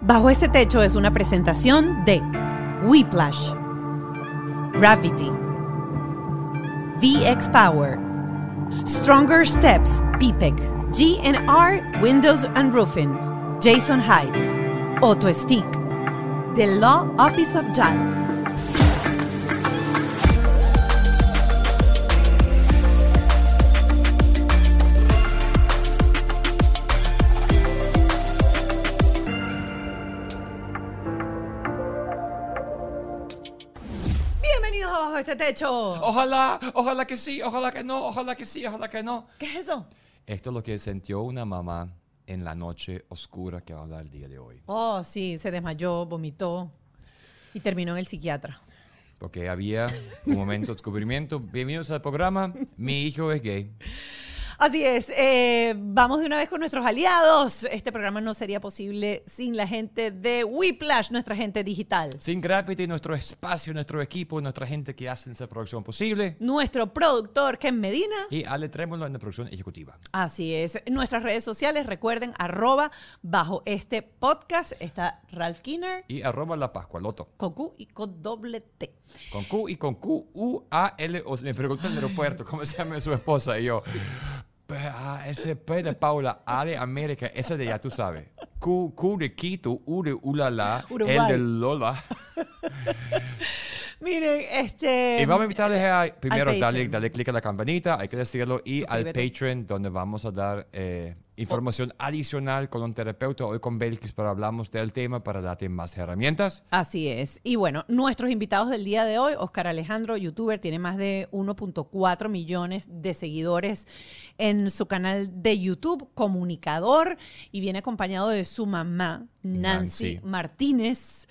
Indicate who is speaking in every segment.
Speaker 1: Bajo este techo es una presentación de Whiplash, Gravity, VX Power, Stronger Steps, PPEC, GNR Windows and Roofing, Jason Hyde, Auto Stick, The Law Office of JAL. Techo.
Speaker 2: Ojalá, ojalá que sí, ojalá que no, ojalá que sí, ojalá que no.
Speaker 1: ¿Qué es eso?
Speaker 2: Esto es lo que sintió una mamá en la noche oscura que habla el día de hoy.
Speaker 1: Oh, sí, se desmayó, vomitó y terminó en el psiquiatra.
Speaker 2: Porque había un momento de descubrimiento. Bienvenidos al programa. Mi hijo es gay.
Speaker 1: Así es, eh, vamos de una vez con nuestros aliados. Este programa no sería posible sin la gente de Whiplash, nuestra gente digital.
Speaker 2: Sin Gravity, nuestro espacio, nuestro equipo, nuestra gente que hace esa producción posible.
Speaker 1: Nuestro productor, Ken Medina.
Speaker 2: Y Ale Trémolo en la producción ejecutiva.
Speaker 1: Así es. Nuestras redes sociales, recuerden, arroba bajo este podcast está Ralph Kinner,
Speaker 2: Y arroba la Pascualoto.
Speaker 1: con Q y con doble T.
Speaker 2: Con Q y con Q, U, A, L. O, me preguntó en el aeropuerto cómo se llama su esposa. Y yo, P, A, S, P de Paula, A de América, ese de ya tú sabes. Q, Q de Quito, U de Ulala. L de Lola.
Speaker 1: Miren, este...
Speaker 2: Y vamos a invitarles a, primero, darle, darle clic a la campanita, hay que decirlo, y al. Patreon, donde vamos a dar eh, información adicional con un terapeuta. Hoy con Belkis, pero hablamos del tema para darte más herramientas.
Speaker 1: Así es. Y bueno, nuestros invitados del día de hoy, Oscar Alejandro, youtuber, tiene más de 1.4 millones de seguidores en su canal de YouTube, comunicador, y viene acompañado de su mamá, Nancy,
Speaker 2: Nancy.
Speaker 1: Martínez.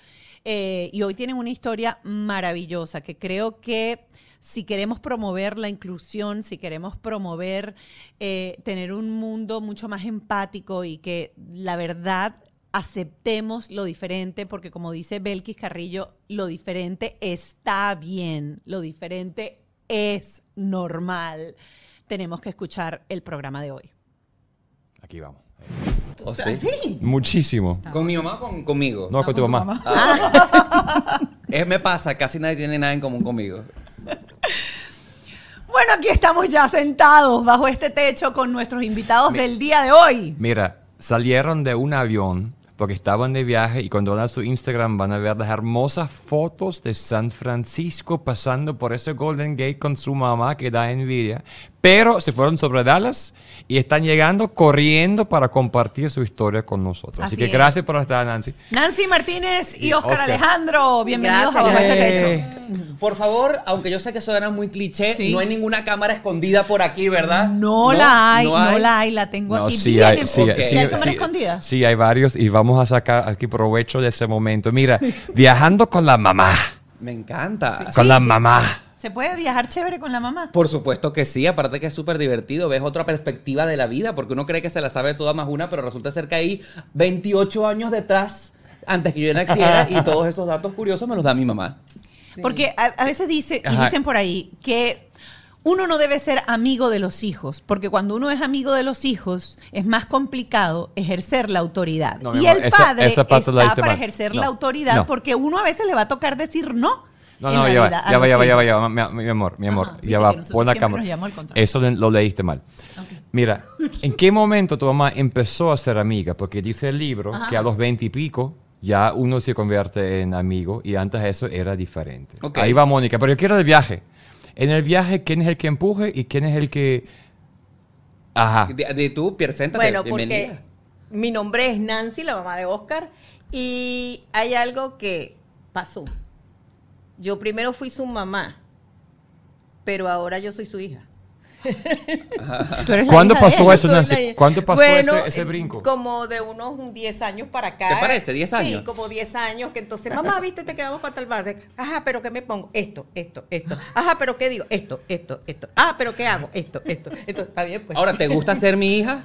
Speaker 1: Eh, y hoy tienen una historia maravillosa que creo que si queremos promover la inclusión, si queremos promover eh, tener un mundo mucho más empático y que la verdad aceptemos lo diferente, porque como dice Belkis Carrillo, lo diferente está bien, lo diferente es normal. Tenemos que escuchar el programa de hoy.
Speaker 2: Aquí vamos.
Speaker 3: ¿Oh, sí?
Speaker 2: Muchísimo.
Speaker 3: ¿Con mi mamá o con- conmigo?
Speaker 2: No, con tu mamá.
Speaker 3: Es, me pasa, casi nadie tiene nada en común conmigo.
Speaker 1: Bueno, aquí estamos ya sentados bajo este techo con nuestros invitados del día de hoy.
Speaker 2: Mira, salieron de un avión porque estaban de viaje y cuando van a su Instagram van a ver las hermosas fotos de San Francisco pasando por ese Golden Gate con su mamá que da envidia. Pero se fueron sobre Dallas y están llegando corriendo para compartir su historia con nosotros. Así,
Speaker 1: Así
Speaker 2: que
Speaker 1: es.
Speaker 2: gracias por estar, Nancy.
Speaker 1: Nancy Martínez y,
Speaker 2: Y
Speaker 1: Oscar,
Speaker 2: Oscar.
Speaker 1: Alejandro, bienvenidos a
Speaker 4: Gracias.
Speaker 1: bajo este
Speaker 2: Eh,
Speaker 1: techo.
Speaker 3: Por favor, aunque yo sé que suena muy cliché,
Speaker 1: Sí.
Speaker 3: no hay ninguna cámara escondida por aquí, ¿verdad?
Speaker 1: No, la hay, no, la hay, la tengo
Speaker 2: No,
Speaker 1: aquí
Speaker 2: sí
Speaker 1: bien
Speaker 2: hay,
Speaker 1: en-
Speaker 2: sí, sí,
Speaker 1: ¿Ya hay cámara
Speaker 2: sí,
Speaker 1: escondida?
Speaker 2: sí, hay varios y vamos a sacar aquí provecho de ese momento. Mira, viajando con la mamá.
Speaker 3: Me encanta.
Speaker 2: Con la mamá.
Speaker 1: ¿Se puede viajar chévere con la mamá?
Speaker 3: Por supuesto que sí, aparte que es súper divertido, ves otra perspectiva de la vida, porque uno cree que se la sabe toda más una, pero resulta ser que hay 28 años detrás antes que yo naciera y todos esos datos curiosos me los da mi mamá.
Speaker 1: Porque a, a veces dice, y dicen por ahí que uno no debe ser amigo de los hijos, porque cuando uno es amigo de los hijos es más complicado ejercer la autoridad.
Speaker 2: No,
Speaker 1: y
Speaker 2: amor,
Speaker 1: el padre
Speaker 2: esa
Speaker 1: está para
Speaker 2: mal.
Speaker 1: ejercer
Speaker 2: No,
Speaker 1: la autoridad
Speaker 2: no.
Speaker 1: porque uno a veces le va a tocar decir no.
Speaker 2: No, no, ya va, ya va, ya va, ya va, ya va, mi, mi amor, mi amor,
Speaker 1: Ajá,
Speaker 2: ya va, pon la cámara. Eso lo leíste mal. Mira, ¿en qué momento tu mamá empezó a ser amiga? Porque dice el libro que a los veinte y pico ya uno se convierte en amigo y antes eso era diferente. Ahí va Mónica, pero yo quiero el viaje. En el viaje, ¿quién es el que empuje y quién es el que... Ajá.
Speaker 3: De, de tú, preséntate,
Speaker 4: Bueno,
Speaker 3: bienvenida.
Speaker 4: porque mi nombre es Nancy, la mamá de Oscar, y hay algo que pasó. Yo primero fui su mamá, pero ahora yo soy su hija.
Speaker 2: ¿Cuándo pasó eso, Nancy? ¿Cuándo pasó
Speaker 4: Bueno,
Speaker 2: ese, ese
Speaker 4: eh,
Speaker 2: brinco?
Speaker 4: Como de unos 10 años para acá.
Speaker 3: ¿Te parece? ¿10 años?
Speaker 4: Sí, como 10 años, que entonces, mamá, viste, te quedamos para tal bar. Ajá, pero ¿qué me pongo? Esto, esto, esto. Ajá, pero ¿qué digo? Esto, esto, esto. Ah, pero ¿qué hago? Esto, esto, esto. Está bien, pues.
Speaker 3: Ahora, ¿te gusta ser mi hija?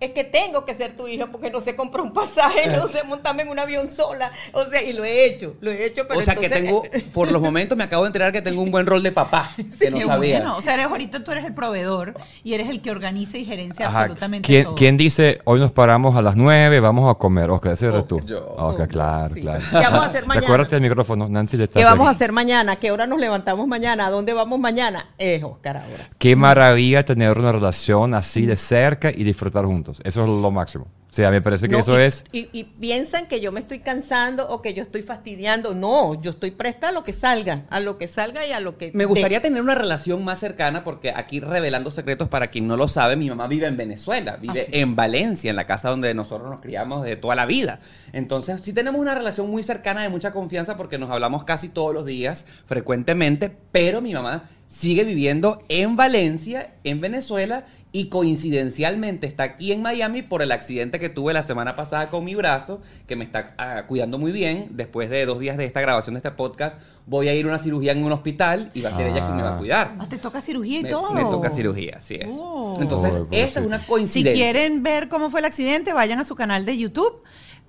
Speaker 4: Es que tengo que ser tu hija porque no sé comprar un pasaje, no sé montarme en un avión sola. O sea, y lo he hecho, lo he hecho. Pero
Speaker 3: o sea que tengo, por los momentos me acabo de enterar que tengo un buen rol de papá, que no sabía.
Speaker 1: bueno. O sea, eres, ahorita tú eres el proveedor y eres el que organiza y gerencia
Speaker 2: Ajá.
Speaker 1: absolutamente
Speaker 2: ¿Quién,
Speaker 1: todo.
Speaker 2: quién dice, hoy nos paramos a las 9, vamos a comer? Oscar, ese eres
Speaker 3: Oh,
Speaker 2: tú.
Speaker 3: yo.
Speaker 2: Ok, claro,
Speaker 4: Sí.
Speaker 2: claro.
Speaker 4: ¿Qué vamos a hacer mañana?
Speaker 2: Recuérdate el micrófono, Nancy. Le
Speaker 4: ¿Qué vamos a hacer mañana? ¿Qué hora nos levantamos mañana? ¿A dónde vamos mañana? Es Oscar ahora.
Speaker 2: Qué maravilla tener una relación así de cerca y disfrutar juntos. Eso es lo máximo. O sea, me parece que
Speaker 4: No,
Speaker 2: eso
Speaker 4: y,
Speaker 2: es...
Speaker 4: Y, y piensan que yo me estoy cansando o que yo estoy fastidiando. No, yo estoy presta a lo que salga, a lo que salga y a lo que.
Speaker 3: Me gustaría
Speaker 4: de-
Speaker 3: tener una relación más cercana porque aquí revelando secretos para quien no lo sabe, mi mamá vive en Venezuela, vive
Speaker 1: Ah, sí.
Speaker 3: en Valencia, en la casa donde nosotros nos criamos de toda la vida. Entonces sí tenemos una relación muy cercana de mucha confianza porque nos hablamos casi todos los días, frecuentemente, pero mi mamá sigue viviendo en Valencia, en Venezuela y coincidencialmente está aquí en Miami por el accidente que tuve la semana pasada con mi brazo, que me está ah, cuidando muy bien. Después de dos días de esta grabación de este podcast, voy a ir a una cirugía en un hospital y va a ser ella quien me va a
Speaker 2: Ah.
Speaker 3: cuidar.
Speaker 1: Ah, te toca cirugía y
Speaker 3: Me,
Speaker 1: todo.
Speaker 3: me toca cirugía, así es.
Speaker 1: Oh.
Speaker 3: Entonces,
Speaker 2: Oh,
Speaker 3: esta es una
Speaker 1: Si
Speaker 3: coincidencia.
Speaker 1: quieren ver cómo fue el accidente, vayan a su canal de YouTube.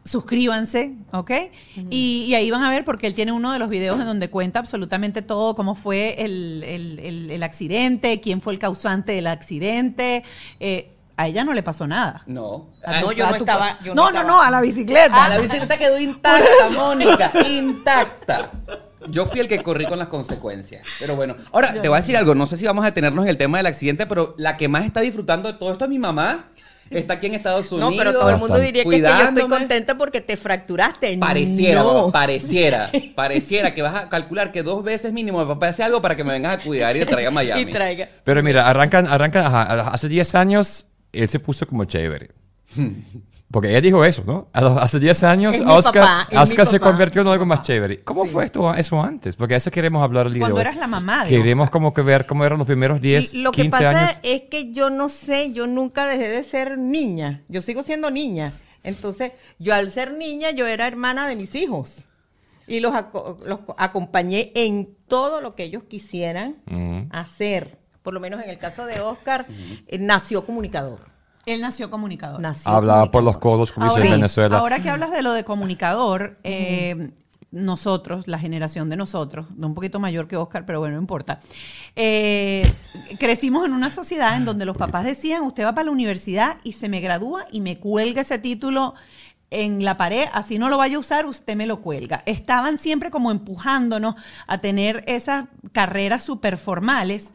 Speaker 1: Suscríbanse, ¿ok? y, y ahí van a ver porque él tiene uno de los videos en donde cuenta absolutamente todo, cómo fue el, el- el- el accidente, quién fue el causante del accidente. Eh, a ella no le pasó nada.
Speaker 3: No.
Speaker 4: Ah, no, yo
Speaker 1: A
Speaker 4: no estaba- yo
Speaker 1: no,
Speaker 4: no
Speaker 1: no,
Speaker 4: estaba.
Speaker 1: no, a la bicicleta.
Speaker 3: Ah, la bicicleta quedó intacta, Mónica, intacta. Yo fui el que corrí con las consecuencias. Pero bueno, ahora te voy a decir algo. No sé si vamos a detenernos en el tema del accidente, pero la que más está disfrutando de todo esto es mi mamá. Está aquí en Estados
Speaker 4: No,
Speaker 3: Unidos.
Speaker 4: pero todo el mundo diría que, es que yo estoy contenta porque te fracturaste.
Speaker 3: Pareciera,
Speaker 4: no.
Speaker 3: pareciera, pareciera que vas a calcular que dos veces mínimo mi papá hace algo para que me vengas a cuidar y te traiga a Miami.
Speaker 4: Y traiga.
Speaker 2: Pero mira, arrancan, arrancan, ajá, hace 10 años él se puso como chévere. Porque ella dijo eso, ¿no? Hace 10 años Oscar,
Speaker 4: papá,
Speaker 2: Oscar se convirtió en algo más chévere. ¿Cómo fue esto, eso antes? Porque eso queremos hablar el día
Speaker 1: Cuando
Speaker 2: de hoy.
Speaker 1: eras la mamá de
Speaker 2: Queremos como que ver cómo eran los primeros 10,
Speaker 4: Y lo que
Speaker 2: 15
Speaker 4: pasa
Speaker 2: años.
Speaker 4: es que yo no sé, yo nunca dejé de ser niña. Yo sigo siendo niña. Entonces, yo al ser niña, yo era hermana de mis hijos. Y los, aco- los co- acompañé en todo lo que ellos quisieran
Speaker 2: Ujú.
Speaker 4: hacer. Por lo menos en el caso de Oscar, eh, nació comunicador.
Speaker 1: Él nació comunicador.
Speaker 4: Nació
Speaker 2: Hablaba por los codos, como
Speaker 1: Ahora,
Speaker 2: dice
Speaker 4: Sí.
Speaker 2: Venezuela.
Speaker 1: ahora que hablas de lo de comunicador, eh, nosotros, la generación de nosotros, no un poquito mayor que Oscar, pero bueno, no importa, eh, crecimos en una sociedad en donde los papás decían, usted va para la universidad y se me gradúa y me cuelga ese título en la pared, así no lo vaya a usar, usted me lo cuelga. Estaban siempre como empujándonos a tener esas carreras súper formales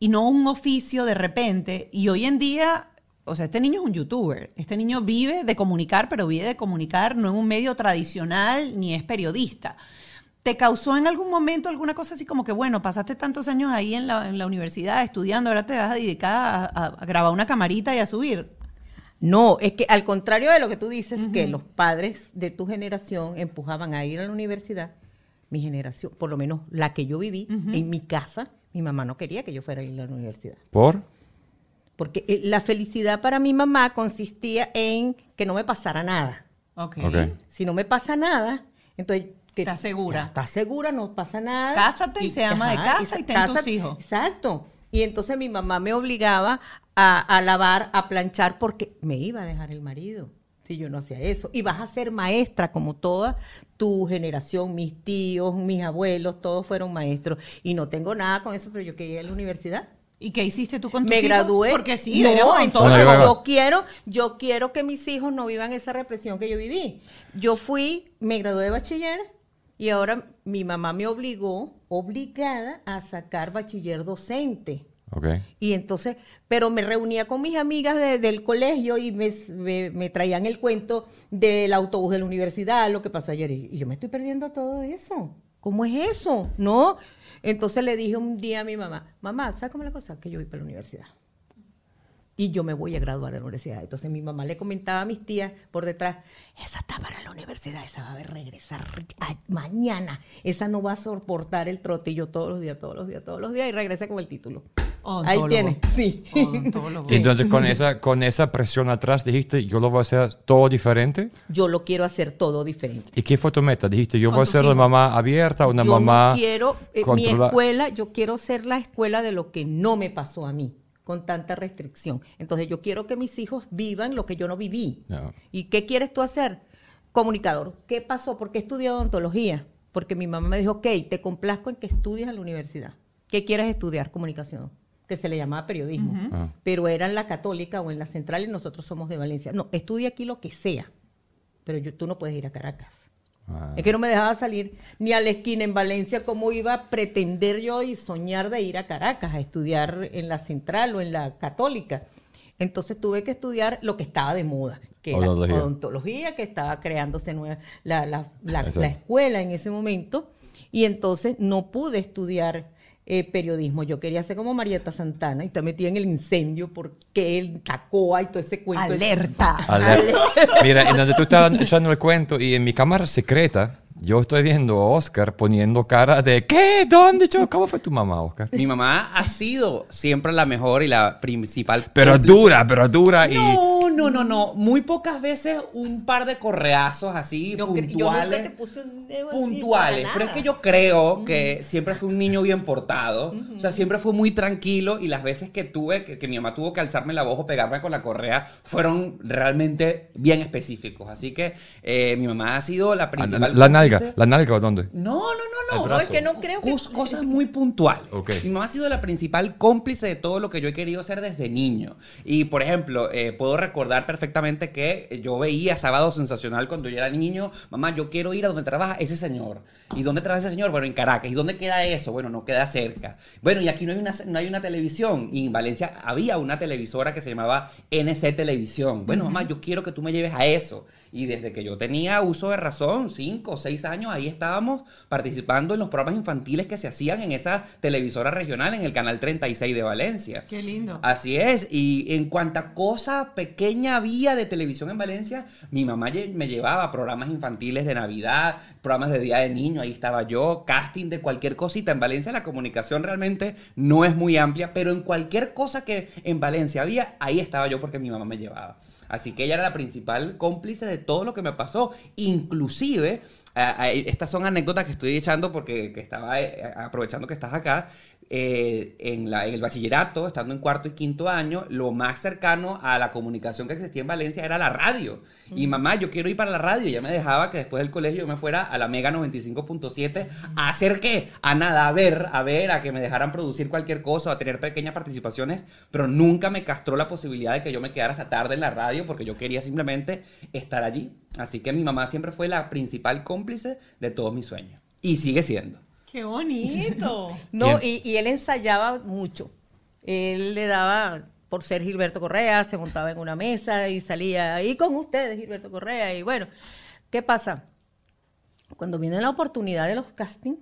Speaker 1: y no un oficio de repente. Y hoy en día, o sea, este niño es un youtuber. Este niño vive de comunicar, pero vive de comunicar no en un medio tradicional ni es periodista. ¿Te causó en algún momento alguna cosa así como que, bueno, pasaste tantos años ahí en la, en la universidad estudiando, ahora te vas a dedicar a, a- a grabar una camarita y a subir?
Speaker 4: No, es que al contrario de lo que tú dices, que los padres de tu generación empujaban a ir a la universidad, mi generación, por lo menos la que yo viví, en mi casa, mi mamá no quería que yo fuera a ir a la universidad.
Speaker 2: ¿Por?
Speaker 4: Porque eh, la felicidad para mi mamá consistía en que no me pasara nada.
Speaker 1: Ok.
Speaker 2: Ok.
Speaker 4: Si no me pasa nada, entonces... Que,
Speaker 1: Estás segura.
Speaker 4: Ya, Estás segura, no pasa nada.
Speaker 1: Cásate y se ama de casa y ten tus hijos.
Speaker 4: Exacto. Y entonces mi mamá me obligaba a, a lavar, a planchar, porque me iba a dejar el marido si yo no hacía eso. Y vas a ser maestra como toda tu generación, mis tíos, mis abuelos, todos fueron maestros. Y no tengo nada con eso, pero yo quería ir a la universidad.
Speaker 1: ¿Y qué hiciste tú con tus
Speaker 4: Me
Speaker 1: hijos?
Speaker 4: gradué.
Speaker 1: Porque sí,
Speaker 4: no, entonces yo quiero, yo quiero que mis hijos no vivan esa represión que yo viví. Yo fui, me gradué de bachiller y ahora mi mamá me obligó, obligada, a sacar bachiller docente.
Speaker 2: Ok.
Speaker 4: Y entonces, pero me reunía con mis amigas de- del colegio y me, me- me traían el cuento del autobús de la universidad, lo que pasó ayer. Y, y yo me estoy perdiendo todo eso. ¿Cómo es eso? ¿No? Entonces le dije un día a mi mamá, mamá, ¿sabes cómo es la cosa? Que yo voy para la universidad. Y yo me voy a graduar de la universidad. Entonces mi mamá le comentaba a mis tías por detrás, esa está para la universidad, esa va a regresar mañana. Esa no va a soportar el trote. Todos los días, todos los días, todos los días, y regresé con el título. Ahí
Speaker 1: Odontólogo.
Speaker 4: tienes, sí.
Speaker 1: Odontólogo.
Speaker 2: Y entonces con esa, con esa presión atrás dijiste, yo lo voy a hacer todo diferente.
Speaker 4: Yo lo quiero hacer todo diferente.
Speaker 2: ¿Y qué fue tu meta? Dijiste, yo voy a ser una mamá abierta, una
Speaker 4: yo
Speaker 2: mamá
Speaker 4: no quiero, eh, mi escuela, yo quiero ser la escuela de lo que no me pasó a mí. con tanta restricción. Entonces yo quiero que mis hijos vivan lo que yo no viví. ¿Y qué quieres tú hacer? Comunicador. ¿Qué pasó? ¿Por qué estudié odontología? Porque mi mamá me dijo, ok, te complazco en que estudies en la universidad. ¿Qué quieres estudiar? Comunicación, que se le llamaba periodismo.
Speaker 2: Ah.
Speaker 4: Pero era en la católica o en la central y nosotros somos de Valencia. No, estudia aquí lo que sea, pero yo, tú no puedes ir a Caracas.
Speaker 2: Ah.
Speaker 4: Es que no me dejaba salir ni a la esquina en Valencia, ¿cómo iba a pretender yo y soñar de ir a Caracas a estudiar en la central o en la católica? Entonces tuve que estudiar lo que estaba de moda, que era
Speaker 2: Odontología.
Speaker 4: odontología, que estaba creándose nueva, la, la- la escuela en ese momento, y entonces no pude estudiar eh, periodismo. Yo quería ser como Marieta Santana y está metida en el incendio porque el Tacoa y todo ese cuento.
Speaker 1: Alerta.
Speaker 2: Ale- Mira, en donde tú estabas echando el cuento y en mi cámara secreta, yo estoy viendo a Oscar poniendo cara de ¿qué? ¿Dónde? Yo? ¿Cómo fue tu mamá, Oscar?
Speaker 3: Mi mamá ha sido siempre la mejor y la principal.
Speaker 2: Pero dura, pero dura y...
Speaker 3: No, no, no, no. Muy pocas veces un par de correazos así
Speaker 4: Yo cre- yo nunca
Speaker 3: puntuales.
Speaker 4: te puse un dedo así
Speaker 3: puntuales.
Speaker 4: para
Speaker 3: Pero es que yo creo que siempre fui un niño bien portado. O sea, siempre fue muy tranquilo. Y las veces que tuve, que, que mi mamá tuvo que alzarme la voz o pegarme con la correa, fueron realmente bien específicos. Así que eh, mi mamá ha sido la
Speaker 2: Ah,
Speaker 3: principal.
Speaker 2: La, la nalga. ¿la nalga o dónde?
Speaker 3: No, no, no, no.
Speaker 4: es que no creo que...
Speaker 3: Cos- cosas muy puntuales.
Speaker 2: Ok.
Speaker 3: Mi mamá ha sido la principal cómplice de todo lo que yo he querido ser desde niño. Y, por ejemplo, eh, puedo recordar perfectamente que yo veía Sábado Sensacional cuando yo era niño. Mamá, yo quiero ir a donde trabaja ese señor. ¿Y dónde trabaja ese señor? Bueno, en Caracas. ¿Y dónde queda eso? Bueno, no queda cerca. Bueno, y aquí no hay una, no hay una televisión. Y en Valencia había una televisora que se llamaba NC Televisión. Bueno, mamá, yo quiero que tú me lleves a eso. Y desde que yo tenía uso de razón, cinco o seis años, ahí estábamos participando en los programas infantiles que se hacían en esa televisora regional, en el canal 36 de Valencia.
Speaker 1: Qué lindo.
Speaker 3: Así es, y en cuanta cosa pequeña había de televisión en Valencia, mi mamá me llevaba programas infantiles de Navidad, programas de Día de Niño, ahí estaba yo, casting de cualquier cosita. En Valencia la comunicación realmente no es muy amplia, pero en cualquier cosa que en Valencia había, ahí estaba yo porque mi mamá me llevaba. Así que ella era la principal cómplice de todo lo que me pasó. Inclusive, estas son anécdotas que estoy echando porque que estaba eh, aprovechando que estás acá. Eh, en, la- en el bachillerato, estando en cuarto y quinto año, lo más cercano a la comunicación que existía en Valencia era la radio. Y mamá, yo quiero ir para la radio. Y ella me dejaba que después del colegio yo me fuera a la Mega 95.7 a hacer qué? A nada, a ver, a ver, a que me dejaran producir cualquier cosa, a tener pequeñas participaciones, pero nunca me castró la posibilidad de que yo me quedara hasta tarde en la radio porque yo quería simplemente estar allí. Así que mi mamá siempre fue la principal cómplice de todos mis sueños. Y sigue siendo.
Speaker 1: Qué bonito.
Speaker 4: No, y él ensayaba mucho. Él le daba, por ser Gilberto Correa, se montaba en una mesa y salía ahí con ustedes, Gilberto Correa. Y bueno, ¿qué pasa? Cuando viene la oportunidad de los castings,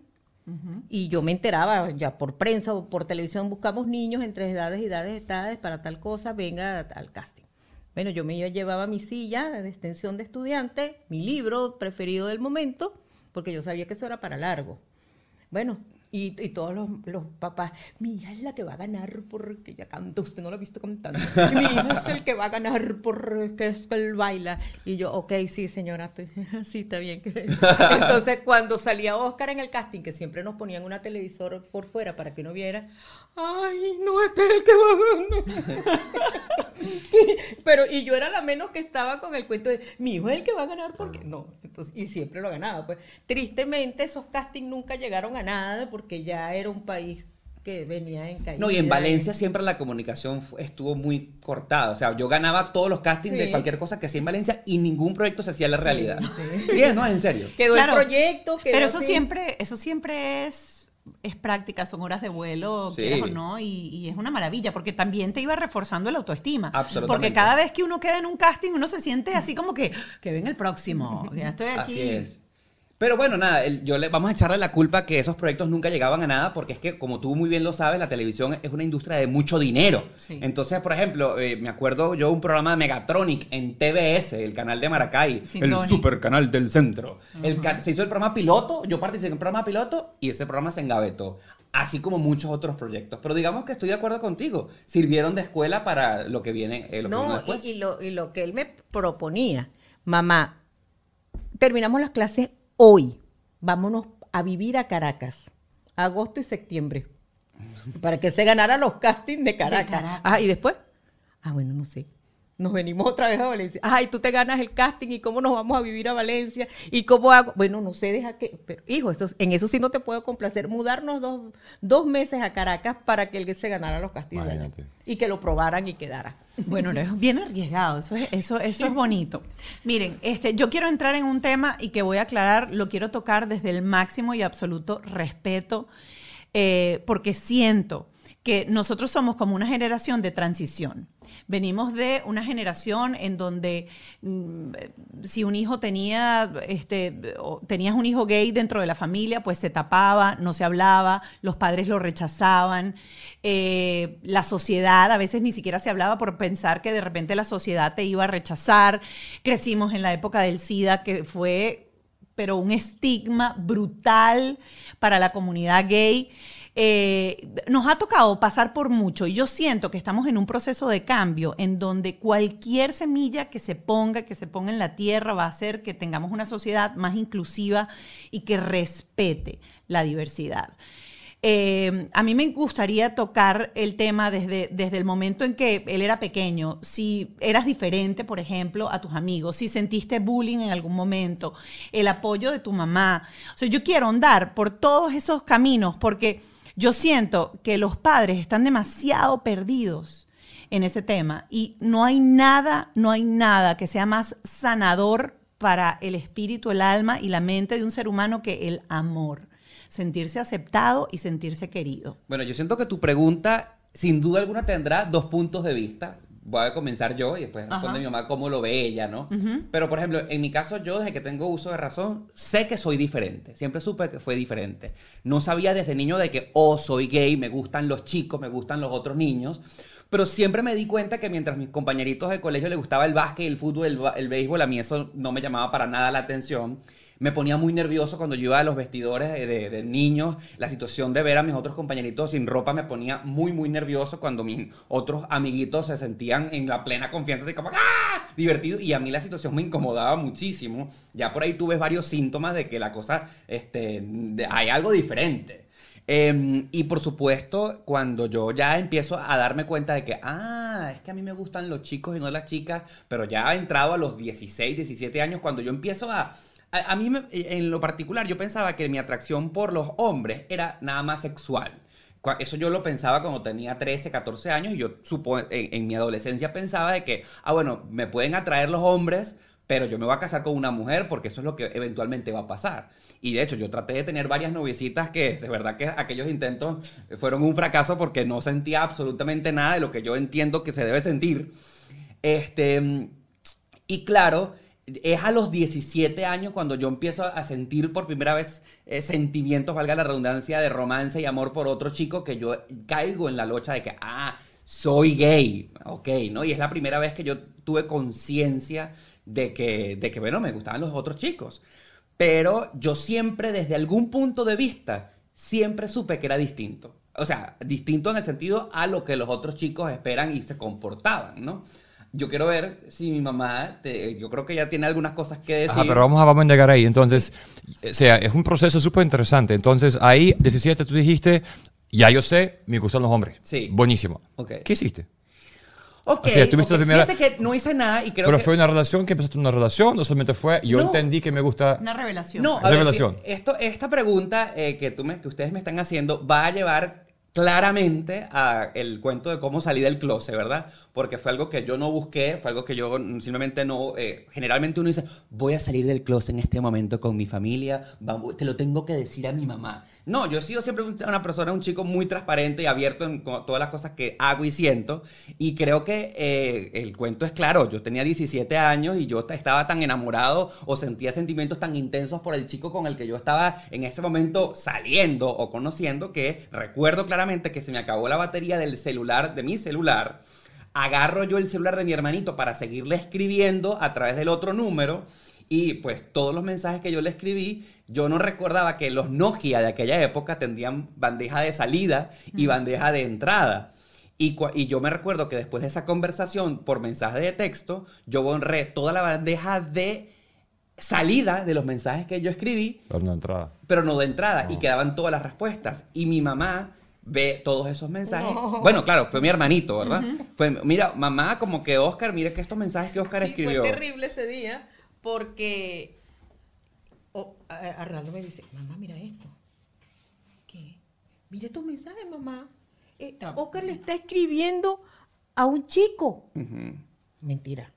Speaker 4: y yo me enteraba ya por prensa o por televisión, buscamos niños entre edades y edades, edades para tal cosa, venga al casting. Bueno, yo me llevaba mi silla de extensión de estudiante, mi libro preferido del momento, porque yo sabía que eso era para largo. Bueno, y, y todos los, los papás, mi hija es la que va a ganar porque ella canta, usted no la ha visto cantando. Y mi hija es el que va a ganar porque es que él baila. Y yo, ok, sí, señora, estoy, sí, está bien. Entonces, cuando salía Oscar en el casting, que siempre nos ponían una televisor por fuera para que no viera, ay, no, este es el que va a ganar. Pero, y yo era la menos que estaba con el cuento de, mi hijo es el que va a ganar porque no. Entonces, y siempre lo ganaba. Pues tristemente esos castings nunca llegaron a nada porque ya era un país que venía en caída.
Speaker 3: No, y en Valencia siempre la comunicación estuvo muy cortada. O sea, yo ganaba todos los castings de
Speaker 4: Sí.
Speaker 3: cualquier cosa que hacía en Valencia y ningún proyecto se hacía la realidad. Sí, no, en serio.
Speaker 4: Quedó
Speaker 1: Claro,
Speaker 4: el proyecto. quedó
Speaker 1: Pero eso
Speaker 4: así.
Speaker 1: siempre, eso siempre es, es práctica, son horas de vuelo,
Speaker 3: Sí.
Speaker 1: quieras o no, y, y es una maravilla, porque también te iba reforzando la autoestima.
Speaker 3: Absolutamente.
Speaker 1: Porque cada vez que uno queda en un casting, uno se siente así como que, que ven el próximo, ya estoy aquí.
Speaker 3: Así es. Pero bueno, nada, el- yo le, vamos a echarle la culpa que esos proyectos nunca llegaban a nada, porque es que, como tú muy bien lo sabes, la televisión es una industria de mucho dinero.
Speaker 1: Sí.
Speaker 3: Entonces, por ejemplo, eh, me acuerdo yo un programa de Megatronic en TBS, el canal de Maracay,
Speaker 1: Sin
Speaker 3: el
Speaker 1: Tony.
Speaker 3: super canal del centro. El se hizo el programa piloto, yo participé en el programa piloto y ese programa se engavetó. Así como muchos otros proyectos. Pero digamos que estoy de acuerdo contigo. Sirvieron de escuela para lo que viene, eh, lo que vino
Speaker 4: No,
Speaker 3: después.
Speaker 4: y, y lo, y lo que él me proponía, mamá, terminamos las clases hoy, vámonos a vivir a Caracas, agosto y septiembre. para que se ganara los castings de Caracas.
Speaker 1: Caracas.
Speaker 4: Ah, y después, ah, bueno, no sé. Nos venimos otra vez a Valencia. Ay, tú te ganas el casting y cómo nos vamos a vivir a Valencia y cómo hago. Bueno, no sé, deja que. Pero, hijo, eso, en eso sí no te puedo complacer. Mudarnos dos, dos meses a Caracas para que él se ganara los.
Speaker 2: Imagínate.
Speaker 4: y que lo probaran y quedara.
Speaker 1: Bueno, no, es bien arriesgado, eso es, eso, eso es bonito. Miren, este, yo quiero entrar en un tema y que voy a aclarar, lo quiero tocar desde el máximo y absoluto respeto, eh, porque siento que nosotros somos como una generación de transición. Venimos de una generación en donde mm, si un hijo tenía, este, tenías un hijo gay dentro de la familia, pues se tapaba, no se hablaba, los padres lo rechazaban, eh, la sociedad, a veces ni siquiera se hablaba por pensar que de repente la sociedad te iba a rechazar. Crecimos en la época del SIDA, que fue, pero un estigma brutal para la comunidad gay. Eh, nos ha tocado pasar por mucho y yo siento que estamos en un proceso de cambio en donde cualquier semilla que se ponga, que se ponga en la tierra, va a hacer que tengamos una sociedad más inclusiva y que respete la diversidad. Eh, a mí me gustaría tocar el tema desde, desde el momento en que él era pequeño. Si eras diferente, por ejemplo, a tus amigos, si sentiste bullying en algún momento, el apoyo de tu mamá. O sea, yo quiero andar por todos esos caminos porque yo siento que los padres están demasiado perdidos en ese tema y no hay nada, no hay nada que sea más sanador para el espíritu, el alma y la mente de un ser humano que el amor sentirse aceptado y sentirse querido.
Speaker 3: Bueno, yo siento que tu pregunta, sin duda alguna, tendrá dos puntos de vista. Voy a comenzar yo y después responde
Speaker 1: Ajá.
Speaker 3: mi mamá cómo lo ve ella, ¿no? Pero, por ejemplo, en mi caso, yo desde que tengo uso de razón, sé que soy diferente. Siempre supe que fue diferente. No sabía desde niño de que, oh, soy gay, me gustan los chicos, me gustan los otros niños. Pero siempre me di cuenta que mientras mis compañeritos de colegio les gustaba el básquet, el fútbol, el, el béisbol, a mí eso no me llamaba para nada la atención. Me ponía muy nervioso cuando yo iba a los vestidores de, niños. La situación de ver a mis otros compañeritos sin ropa me ponía muy, muy nervioso cuando mis otros amiguitos se sentían en la plena confianza, así como ¡ah! divertido. Y a mí la situación me incomodaba muchísimo. Ya por ahí tú ves varios síntomas de que la cosa, este, hay algo diferente. Em, y por supuesto, cuando yo ya empiezo a darme cuenta de que, ah, es que a mí me gustan los chicos y no las chicas, pero ya he entrado a los 16, 17 años, cuando yo empiezo a... A, mí, me- en lo particular, yo pensaba que mi atracción por los hombres era nada más sexual. Eso yo lo pensaba cuando tenía 13, 14 años y yo supo, en, en mi adolescencia pensaba de que, ah, bueno, me pueden atraer los hombres, pero yo me voy a casar con una mujer porque eso es lo que eventualmente va a pasar. Y de hecho, yo traté de tener varias noviecitas que de verdad que aquellos intentos fueron un fracaso porque no sentía absolutamente nada de lo que yo entiendo que se debe sentir. Este, y claro, es a los 17 años cuando yo empiezo a sentir por primera vez eh, sentimientos, valga la redundancia, de romance y amor por otro chico que yo caigo en la locha de que, ah, soy gay, ok, ¿no? Y es la primera vez que yo tuve conciencia de que, de que, bueno, me gustaban los otros chicos. Pero yo siempre, desde algún punto de vista, siempre supe que era distinto. O sea, distinto en el sentido a lo que los otros chicos esperan y se comportaban, ¿no? Yo quiero ver si mi mamá, te- yo creo que ya tiene algunas cosas que decir.
Speaker 2: Ajá, pero vamos a, vamos a llegar ahí. Entonces, o sea, es un proceso súper interesante. Entonces, ahí, 17, tú dijiste, ya yo sé, me gustan los hombres.
Speaker 3: Sí.
Speaker 2: Buenísimo.
Speaker 3: Ok.
Speaker 2: ¿Qué hiciste?
Speaker 3: Ok,
Speaker 2: O sea, tuviste
Speaker 3: ok,
Speaker 2: la primera-
Speaker 3: Fíjate que no hice nada y creo
Speaker 2: ¿Pero
Speaker 3: que...
Speaker 2: fue una relación que empezaste una relación o solamente fue, yo
Speaker 3: No.
Speaker 2: entendí que me gusta...
Speaker 1: Una revelación.
Speaker 3: No, a ver,
Speaker 2: Revelación.
Speaker 3: esto, esta pregunta eh, que, tú me, que ustedes me están haciendo va a llevar claramente a el cuento de cómo salí del closet, ¿verdad? Porque fue algo que yo no busqué, fue algo que yo simplemente no... eh, generalmente uno dice, voy a salir del closet en este momento con mi familia, te lo tengo que decir a mi mamá. No, yo he sido siempre un- una persona, un chico muy transparente y abierto en todas las cosas que hago y siento. Y creo que eh, el cuento es claro. Yo tenía 17 años y yo estaba tan enamorado o sentía sentimientos tan intensos por el chico con el que yo estaba en ese momento saliendo o conociendo que recuerdo claramente que se me acabó la batería del celular, de mi celular. Agarro yo el celular de mi hermanito para seguirle escribiendo a través del otro número. Y pues todos los mensajes que yo le escribí, yo no recordaba que los Nokia de aquella época tendrían bandeja de salida y bandeja de entrada. Y, y yo me recuerdo que después de esa conversación por mensaje de texto, yo borré toda la bandeja de salida de los mensajes que yo escribí
Speaker 2: Pero no entrada.
Speaker 3: pero no de entrada, y quedaban todas las respuestas. Y mi mamá ve todos esos mensajes. Bueno, claro, fue mi hermanito, ¿verdad? Fue, mira, mamá, como que Oscar, mira que estos mensajes que Oscar
Speaker 4: Sí,
Speaker 3: escribió.
Speaker 4: Fue terrible ese día porque oh, Arnaldo me dice, mamá, mira esto. ¿Qué? Mira estos mensajes, mamá. Eh, Oscar le está escribiendo a un chico. Mentira.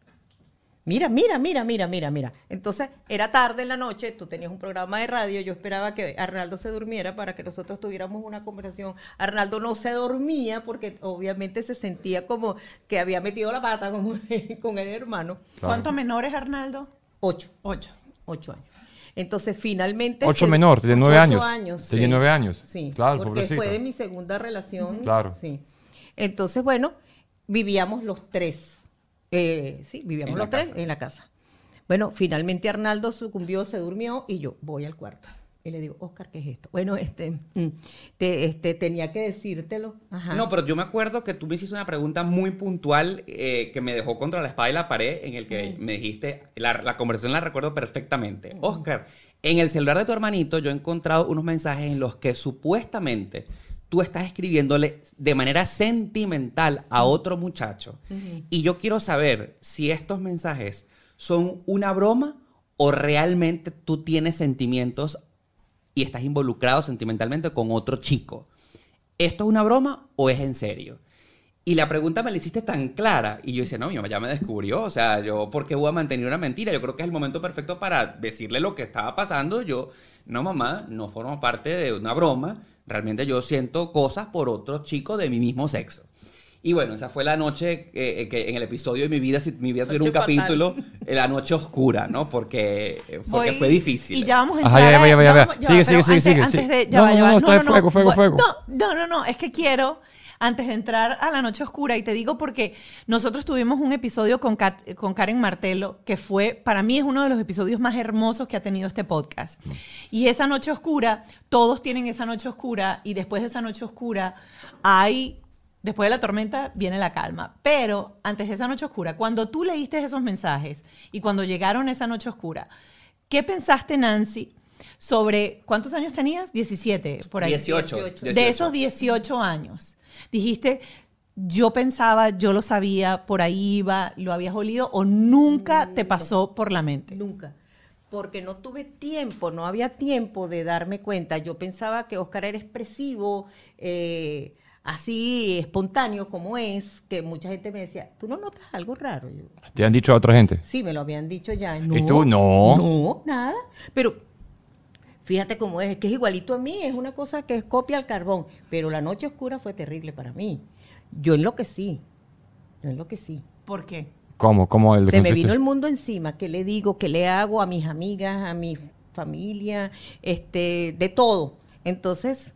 Speaker 4: Mira, mira, mira, mira, mira, mira. Entonces, era tarde en la noche, tú tenías un programa de radio, yo esperaba que Arnaldo se durmiera para que nosotros tuviéramos una conversación. Arnaldo no se dormía porque obviamente se sentía como que había metido la pata como con el hermano.
Speaker 1: ¿Cuántos menores, Arnaldo?
Speaker 4: Ocho,
Speaker 1: Ocho.
Speaker 4: ocho años. Entonces, finalmente...
Speaker 2: Ocho
Speaker 4: se-
Speaker 2: menor, tenía nueve
Speaker 4: ocho
Speaker 2: años. Tenía nueve años.
Speaker 4: Sí,
Speaker 2: Claro,
Speaker 4: porque
Speaker 2: pobrecita.
Speaker 4: fue de mi segunda relación.
Speaker 2: Claro.
Speaker 4: Sí. Entonces, bueno, vivíamos los tres. Eh, sí, vivíamos los tres
Speaker 3: casa.
Speaker 4: en la casa. Bueno, finalmente Arnaldo sucumbió, se durmió y yo voy al cuarto. Y le digo, Oscar, ¿qué es esto? Bueno, este, mm, te- este tenía que decírtelo. Ajá.
Speaker 3: No, pero yo me acuerdo que tú me hiciste una pregunta muy puntual eh, que me dejó contra la espada y la pared, en el que me dijiste, la, la conversación la recuerdo perfectamente. Oscar, en el celular de tu hermanito yo he encontrado unos mensajes en los que supuestamente tú estás escribiéndole de manera sentimental a otro muchacho. Y yo quiero saber si estos mensajes son una broma o realmente tú tienes sentimientos y estás involucrado sentimentalmente con otro chico. ¿Esto es una broma o es en serio? Y la pregunta me la hiciste tan clara. Y yo decía, no, mi mamá ya me descubrió. O sea, yo, ¿por qué voy a mantener una mentira? Yo creo que es el momento perfecto para decirle lo que estaba pasando. Yo, no, mamá, no formo parte de una broma. Realmente yo siento cosas por otro chico de mi mismo sexo. Y bueno, esa fue la noche eh, eh, que en el episodio de mi vida, si mi vida tuviera un
Speaker 4: Noche fatal.
Speaker 3: capítulo, eh, la noche oscura, ¿no? Porque, eh, porque
Speaker 1: Voy-
Speaker 3: fue difícil.
Speaker 1: Y ya vamos a
Speaker 2: Ajá,
Speaker 1: entrar.
Speaker 2: ya va, ya va, ya va.
Speaker 1: vamos-
Speaker 2: Sigue, sigue, sigue,
Speaker 1: antes-
Speaker 2: sigue,
Speaker 1: antes de- ya
Speaker 2: No,
Speaker 1: va, ya
Speaker 2: no,
Speaker 1: va.
Speaker 2: no, está de fuego, fuego, fuego.
Speaker 1: No, no, no, no, es que quiero, antes de entrar a la noche oscura, y te digo porque nosotros tuvimos un episodio con, Kat- con Karen Martelo, que fue, para mí es uno de los episodios más hermosos que ha tenido este podcast. Y esa noche oscura, todos tienen esa noche oscura, y después de esa noche oscura hay... Después de la tormenta viene la calma. Pero antes de esa noche oscura, cuando tú leíste esos mensajes y cuando llegaron esa noche oscura, ¿qué pensaste, Nancy, sobre cuántos años tenías? 17, por ahí.
Speaker 3: 18.
Speaker 4: 18.
Speaker 1: De esos 18 años. Dijiste, yo pensaba, yo lo sabía, por ahí iba, lo habías olido o nunca te pasó por la mente.
Speaker 4: Nunca. Porque no tuve tiempo, no había tiempo de darme cuenta. Yo pensaba que Oscar era expresivo, eh, así espontáneo como es, que mucha gente me decía, ¿tú no notas algo raro? Yo,
Speaker 2: Te han dicho a otra gente.
Speaker 4: sí, me lo habían dicho ya.
Speaker 2: ¿Y tú? No.
Speaker 4: No, nada. Pero fíjate cómo es, es que es igualito a mí, es una cosa que es copia al carbón. Pero la noche oscura fue terrible para mí. Yo enloquecí, yo enloquecí.
Speaker 1: ¿Por qué?
Speaker 2: ¿Cómo? ¿Cómo el
Speaker 4: Se me vino el mundo encima. ¿Qué le digo? ¿Qué le hago a mis amigas, a mi familia? Este, de todo. Entonces,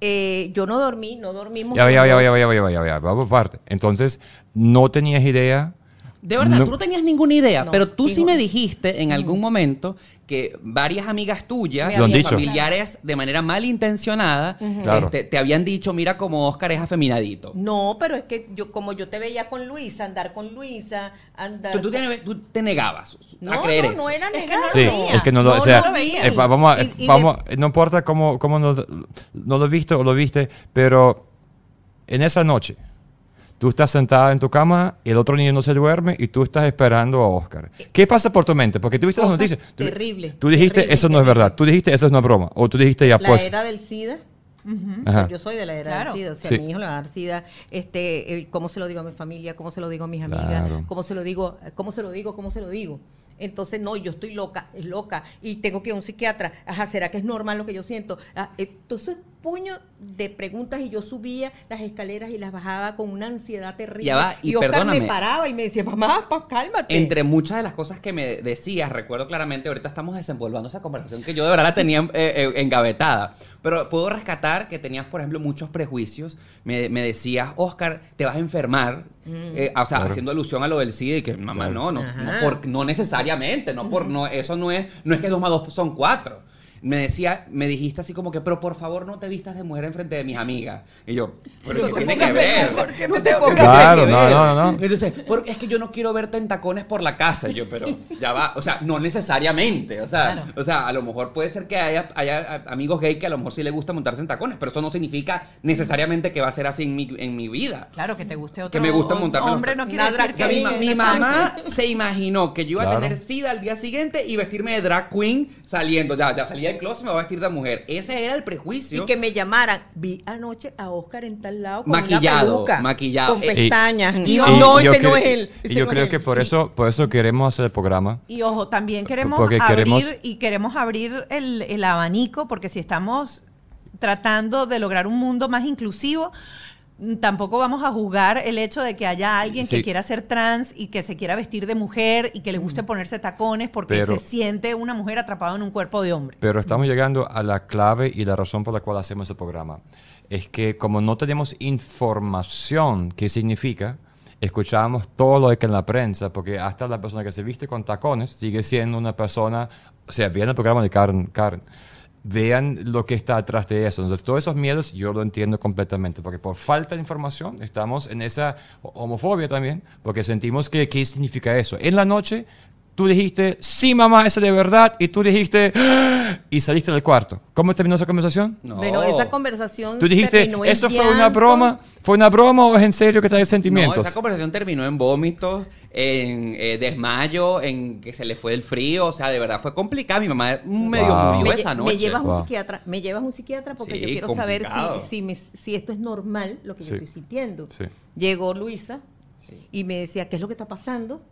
Speaker 4: eh, yo no dormí, no dormimos.
Speaker 2: Ya, ya, ya, ya, ya, ya, ya, ya, ya, vamos por parte. Entonces, no tenías idea.
Speaker 3: De verdad,
Speaker 2: No-
Speaker 3: tú no tenías ninguna idea,
Speaker 4: No,
Speaker 3: pero tú sí me dijiste en algún momento que varias amigas tuyas,
Speaker 2: dicho.
Speaker 3: familiares de manera malintencionada,
Speaker 2: Claro.
Speaker 3: este, te habían dicho, mira como Oscar es afeminadito.
Speaker 4: No, pero es que yo, como yo te veía con Luisa, andar con Luisa, andar.
Speaker 3: Tú, tú te, tú te negabas
Speaker 4: no,
Speaker 3: a creer
Speaker 4: no,
Speaker 3: eso.
Speaker 4: no era
Speaker 1: Es que
Speaker 4: negar.
Speaker 1: no
Speaker 2: Sí,
Speaker 1: lo veía.
Speaker 2: es que no lo, o sea,
Speaker 4: lo veía.
Speaker 2: eh, va- vamos, a-
Speaker 4: Y- y de-
Speaker 2: vamos, no importa cómo, cómo no, no lo viste o lo viste, pero en esa noche, tú estás sentada en tu cama, el otro niño no se duerme y tú estás esperando a Oscar. ¿Qué pasa por tu mente? Porque tú viste las noticias. Tú-
Speaker 4: terrible,
Speaker 2: Tú dijiste,
Speaker 4: terrible,
Speaker 2: eso no es verdad. Tú dijiste, eso es una broma. O tú dijiste, ya
Speaker 4: la
Speaker 2: pues.
Speaker 4: era del SIDA. O
Speaker 2: Ajá.
Speaker 4: sea, yo soy de la era
Speaker 1: Claro.
Speaker 4: del SIDA, o sea,
Speaker 2: Sí.
Speaker 4: mi hijo le va a dar SIDA, este, eh, cómo se lo digo a mi familia, cómo se lo digo a mis amigas, cómo se lo digo, cómo se lo digo, cómo se lo digo. Entonces, no, yo estoy loca, es loca, y tengo que ir a un psiquiatra. Ajá, ¿será que es normal lo que yo siento? Ah, entonces, puño de preguntas y yo subía las escaleras y las bajaba con una ansiedad terrible.
Speaker 3: Ya va, y
Speaker 4: Oscar
Speaker 3: perdóname.
Speaker 4: me paraba y me decía, mamá, pa, cálmate.
Speaker 3: Entre muchas de las cosas que me decías, recuerdo claramente, ahorita estamos desenvolviendo esa conversación que yo de verdad la tenía eh, eh, engavetada. Pero puedo rescatar que tenías, por ejemplo, muchos prejuicios. Me, me decías, Oscar, te vas a enfermar. Eh, o sea,
Speaker 2: Claro.
Speaker 3: haciendo alusión a lo del SIDA y que, mamá,
Speaker 2: Claro.
Speaker 3: no, no, no, por- no necesariamente, no, por, no, eso no es, no es que dos más dos son cuatro. Me decía, me dijiste así como que, pero por favor no te vistas de mujer enfrente de mis amigas. Y yo, ¿pero qué tiene que ver?
Speaker 4: ¿Por qué no te
Speaker 3: ¿Qué
Speaker 4: pongas
Speaker 3: tiene
Speaker 2: Claro,
Speaker 3: que
Speaker 2: no,
Speaker 3: ver?
Speaker 2: no, no.
Speaker 3: Entonces, porque es que yo no quiero verte en tacones por la casa. Y yo, pero ya va, o sea, no necesariamente. O sea,
Speaker 1: Claro.
Speaker 3: o sea, a lo mejor puede ser que haya, haya amigos gay que a lo mejor sí le gusta montarse en tacones, pero eso no significa necesariamente que va a ser así en mi, en mi vida.
Speaker 1: Claro, que te guste otro
Speaker 3: Que me gusta montarme
Speaker 1: hombre no quiere decir
Speaker 4: drag
Speaker 1: que
Speaker 3: mi, mamá se imaginó que yo iba a tener SIDA al día siguiente y vestirme de drag queen saliendo. Ya, ya salía del closet y me voy a vestir de mujer. Ese era el prejuicio.
Speaker 4: Y que me llamaran. Vi anoche a Oscar en tal lado con
Speaker 3: Maquillado,
Speaker 4: una peluca,
Speaker 3: maquillado.
Speaker 4: Con pestañas.
Speaker 1: y-
Speaker 4: Y,
Speaker 1: y
Speaker 4: no, ese no es él.
Speaker 2: Y yo
Speaker 4: no
Speaker 2: creo que por eso, por eso queremos hacer el programa.
Speaker 1: Y ojo, también queremos
Speaker 2: Porque
Speaker 1: abrir
Speaker 2: queremos-
Speaker 1: y queremos abrir el, el abanico, porque si estamos tratando de lograr un mundo más inclusivo, tampoco vamos a juzgar el hecho de que haya alguien que quiera ser trans y que se quiera vestir de mujer y que le guste ponerse tacones porque
Speaker 2: Pero-
Speaker 1: se siente una mujer atrapada en un cuerpo de hombre.
Speaker 2: Pero estamos llegando a la clave y la razón por la cual hacemos el programa. Es que como no tenemos información, ¿qué significa? Escuchamos todo lo que en la prensa, porque hasta la persona que se viste con tacones sigue siendo una persona, o sea, vean el programa de Karen, Karen, vean lo que está atrás de eso. Entonces, todos esos miedos yo lo entiendo completamente, porque por falta de información estamos en esa homofobia también, porque sentimos que, ¿qué significa eso? En la noche tú dijiste, sí, mamá, eso de verdad, y tú dijiste, "Ah", y saliste del cuarto. ¿Cómo terminó esa conversación?
Speaker 3: No.
Speaker 4: Bueno, esa conversación.
Speaker 2: Tú dijiste,
Speaker 4: terminó en
Speaker 2: ¿eso fue una broma? ¿Fue una broma o es en serio que traes
Speaker 3: No,
Speaker 2: sentimientos?
Speaker 3: esa conversación terminó en vómitos, en eh, desmayo, en que se le fue el frío. O sea, de verdad fue complicada. Mi mamá medio
Speaker 2: Wow.
Speaker 3: murió
Speaker 4: Me,
Speaker 3: esa
Speaker 4: me
Speaker 3: noche.
Speaker 4: llevas
Speaker 2: Wow.
Speaker 4: un psiquiatra, me llevas un psiquiatra porque
Speaker 3: Sí,
Speaker 4: yo quiero saber
Speaker 3: complicado.
Speaker 4: si, si, me- si esto es normal, lo que
Speaker 2: Sí.
Speaker 4: yo estoy sintiendo.
Speaker 2: Sí.
Speaker 4: Llegó Luisa
Speaker 3: Sí.
Speaker 4: y me decía, ¿qué es lo que está pasando?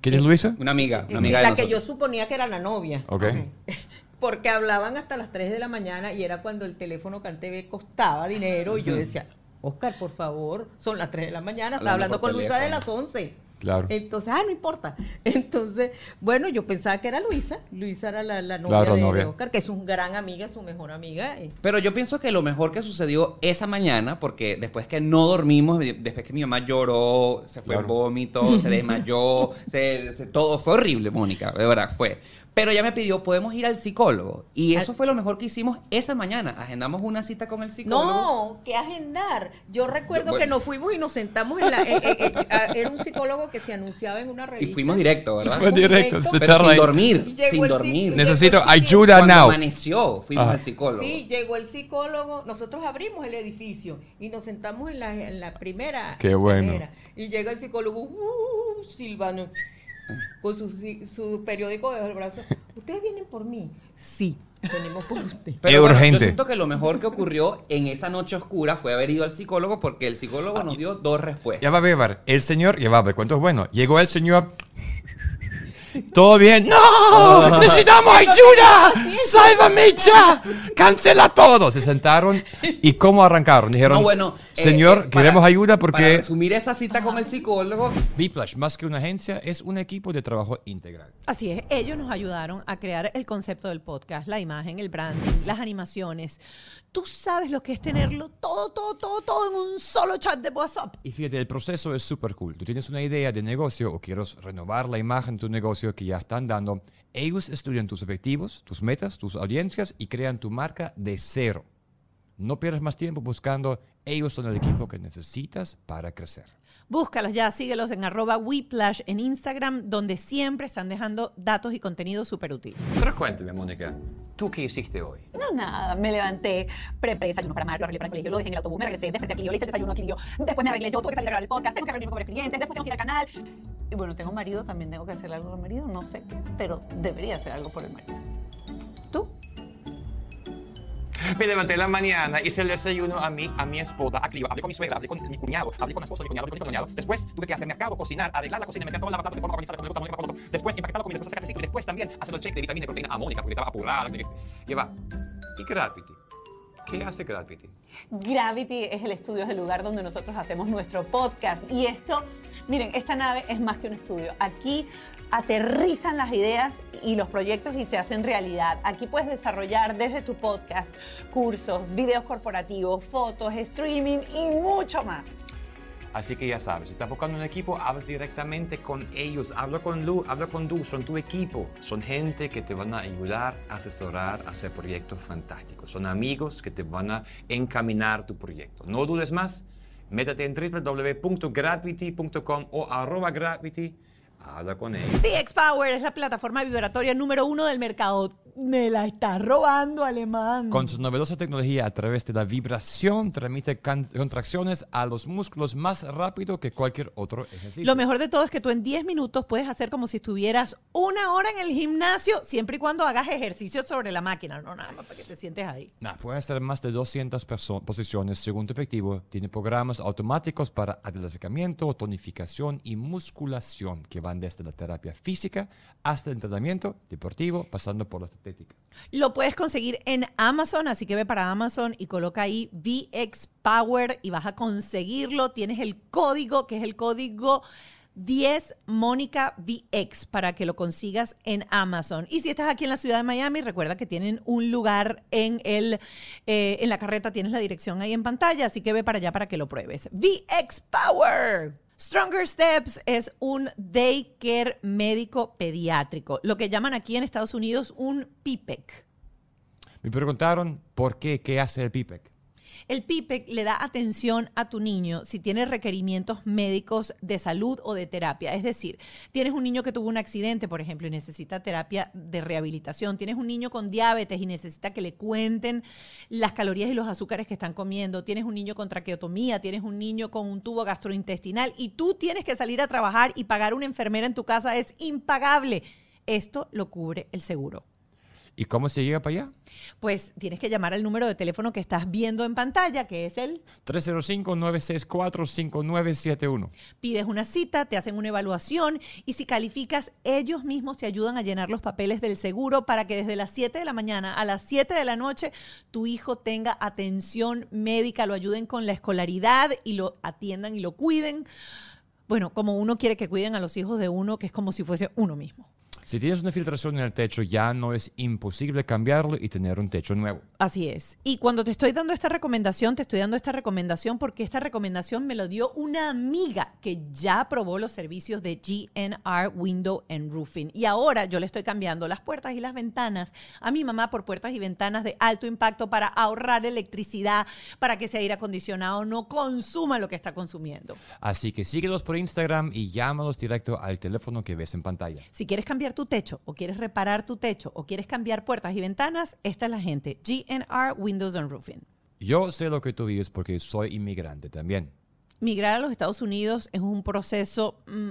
Speaker 2: ¿Quién es Luisa?
Speaker 3: Una amiga, una amiga de
Speaker 4: la que yo suponía que era la novia.
Speaker 2: Ok.
Speaker 4: Porque hablaban hasta las 3 de la mañana y era cuando el teléfono CanTV costaba dinero y yo decía, Oscar, por favor, son las 3 de la mañana, está
Speaker 3: Hablando
Speaker 4: con Luisa de las 11.
Speaker 2: Claro.
Speaker 4: Entonces, ah, no importa. Entonces, bueno, yo pensaba que era Luisa. Luisa era la, la novia,
Speaker 2: Claro,
Speaker 4: de,
Speaker 2: novia.
Speaker 4: Oscar, que es un gran amiga, su mejor amiga.
Speaker 3: Pero yo pienso que lo mejor que sucedió esa mañana, porque después que no dormimos, de- después que mi mamá lloró, se fue
Speaker 2: Claro.
Speaker 3: en vómito, se desmayó, se- se- todo fue horrible, Mónica, de verdad fue. Pero ella me pidió, podemos ir al psicólogo. Y eso fue lo mejor que hicimos esa mañana. Agendamos una cita con el psicólogo.
Speaker 4: No, que agendar. Yo recuerdo
Speaker 3: Bueno.
Speaker 4: que nos fuimos y nos sentamos en la. en- en- a- era un psicólogo que se anunciaba en una
Speaker 3: Y
Speaker 4: revista.
Speaker 3: fuimos directo, ¿verdad?
Speaker 2: Fue directo, se
Speaker 3: Pero sin
Speaker 2: ahí.
Speaker 3: dormir,
Speaker 4: Y llegó
Speaker 3: sin dormir.
Speaker 2: Necesito ayuda
Speaker 3: Cuando
Speaker 2: now.
Speaker 3: amaneció, fuimos
Speaker 2: Ajá.
Speaker 3: al psicólogo.
Speaker 4: Sí, llegó el psicólogo, nosotros abrimos el edificio y nos sentamos en la, en la primera
Speaker 2: Qué bueno.
Speaker 4: Y llega el psicólogo, uh, silbando, con su, su periódico debajo del brazo. ¿Ustedes vienen por mí? Sí, venimos por usted.
Speaker 3: Pero
Speaker 2: Es
Speaker 3: bueno,
Speaker 2: urgente.
Speaker 3: Yo siento que lo mejor que ocurrió en esa noche oscura fue haber ido al psicólogo porque el psicólogo nos dio dos respuestas.
Speaker 2: Ya va a ver, el señor, ya va a ver, cuánto es bueno. Llegó el señor. ¿Todo bien? ¡No! ¡Necesitamos ayuda! ¡Sálvame ya! ¡Cancela todo! Se sentaron y ¿cómo arrancaron? Dijeron,
Speaker 3: No, bueno, eh,
Speaker 2: señor,
Speaker 3: eh, para-
Speaker 2: queremos ayuda
Speaker 3: Para
Speaker 2: porque
Speaker 3: resumir esa cita con el psicólogo,
Speaker 2: Biplash, más que una agencia, es un equipo de trabajo integral.
Speaker 1: Así es, ellos nos ayudaron a crear el concepto del podcast, la imagen, el branding, las animaciones. Tú sabes lo que es tenerlo todo, todo, todo, todo en un solo chat de WhatsApp.
Speaker 2: Y fíjate, el proceso es súper cool. Tú tienes una idea de negocio o quieres renovar la imagen de tu negocio que ya están dando. Ellos estudian tus objetivos, tus metas, tus audiencias y crean tu marca de cero. No pierdas más tiempo buscando. Ellos son el equipo que necesitas para crecer.
Speaker 1: Búscalos ya, síguelos en arroba Whiplash en Instagram, donde siempre están dejando datos y contenido súper útil.
Speaker 2: Pero cuéntame, Mónica, ¿tú qué hiciste hoy?
Speaker 5: No, nada, me levanté, preparé desayuno para Mario, arreglé para el colegio, lo dejé en el autobús, me regresé, desperté aquí, yo le hice el desayuno aquí, yo, después me arreglé, yo tuve que salir a grabar el podcast, tengo que reunirme con varios clientes, después tengo que ir al canal. Y bueno, tengo marido, también tengo que hacer algo por el marido, no sé qué, pero debería hacer algo por el marido.
Speaker 6: Me levanté en la mañana, hice el desayuno a mí, a mi esposa, a Cliva, hablé con mi suegra, hablé con mi cuñado, hablé con mi esposa, mi cuñado, hablé con mi cuñado. Después tuve que hacer mercado, cocinar, arreglar la cocina, meter toda la batata de forma organizada, como me gusta. Después empaquetar la comida, después sacar y después también hacer el check de vitamina y proteína a Mónica, porque estaba apurada. Y va. ¿Y Gravity? ¿Qué hace Gravity?
Speaker 5: Gravity es el estudio, es el lugar donde nosotros hacemos nuestro podcast. Y esto, miren, esta nave es más que un estudio. Aquí aterrizan las ideas y los proyectos y se hacen realidad. Aquí puedes desarrollar desde tu podcast cursos, videos corporativos, fotos, streaming y mucho más.
Speaker 2: Así que ya sabes, si estás buscando un equipo, habla directamente con ellos. Habla con Lu, habla con Du, son tu equipo. Son gente que te van a ayudar, a asesorar, hacer proyectos fantásticos. Son amigos que te van a encaminar tu proyecto. No dudes más, métete en www.gravity.com o arroba gravity. Habla con ellos.
Speaker 1: VX Power es la plataforma vibratoria número uno del mercado. Me la está robando alemán.
Speaker 2: Con su novedosa tecnología a través de la vibración transmite contracciones a los músculos más rápido que cualquier otro ejercicio.
Speaker 1: Lo mejor de todo es que tú en 10 minutos puedes hacer como si estuvieras una hora en el gimnasio, siempre y cuando hagas ejercicio sobre la máquina, no nada más para que te sientes ahí.
Speaker 2: Nah, puede hacer más de 200 perso- posiciones según tu objetivo. Tiene programas automáticos para adelgazamiento, tonificación y musculación que van desde la terapia física hasta el entrenamiento deportivo, pasando por la estética.
Speaker 1: Lo puedes conseguir en Amazon, así que ve para Amazon y coloca ahí VX Power y vas a conseguirlo. Tienes el código, que es el código 10 Mónica VX para que lo consigas en Amazon. Y si estás aquí en la ciudad de Miami, recuerda que tienen un lugar en el eh, en la carreta, tienes la dirección ahí en pantalla, así que ve para allá para que lo pruebes. VX Power. Stronger Steps es un daycare médico pediátrico, lo que llaman aquí en Estados Unidos un PIPEC.
Speaker 2: Me preguntaron por qué, qué hace el PIPEC.
Speaker 1: El PIPEC le da atención a tu niño si tiene requerimientos médicos de salud o de terapia. Es decir, tienes un niño que tuvo un accidente, por ejemplo, y necesita terapia de rehabilitación. Tienes un niño con diabetes y necesita que le cuenten las calorías y los azúcares que están comiendo. Tienes un niño con traqueotomía, tienes un niño con un tubo gastrointestinal y tú tienes que salir a trabajar y pagar una enfermera en tu casa. Es impagable. Esto lo cubre el seguro.
Speaker 2: ¿Y cómo se llega para allá?
Speaker 1: Pues tienes que llamar al número de teléfono que estás viendo en pantalla, que es el
Speaker 2: 305-964-5971.
Speaker 1: pides una cita, te hacen una evaluación y si calificas, ellos mismos te ayudan a llenar los papeles del seguro para que desde las 7 de la mañana a las 7 de la noche tu hijo tenga atención médica, lo ayuden con la escolaridad y lo atiendan y lo cuiden. Bueno, como uno quiere que cuiden a los hijos de uno, que es como si fuese uno mismo.
Speaker 2: Si tienes una filtración en el techo, ya no es imposible cambiarlo y tener un techo nuevo.
Speaker 1: Así es. Y cuando te estoy dando esta recomendación, te estoy dando esta recomendación porque esta recomendación me lo dio una amiga que ya probó los servicios de GNR Window and Roofing. Y ahora yo le estoy cambiando las puertas y las ventanas a mi mamá por puertas y ventanas de alto impacto para ahorrar electricidad, para que ese aire acondicionado no consuma lo que está consumiendo.
Speaker 2: Así que síguelos por Instagram y llámalos directo al teléfono que ves en pantalla.
Speaker 1: Si quieres cambiar tu techo o quieres reparar tu techo o quieres cambiar puertas y ventanas, esta es la gente. GNR Windows and Roofing.
Speaker 2: Yo sé lo que tú vives porque soy inmigrante también.
Speaker 1: migrar a los Estados Unidos es un proceso mm,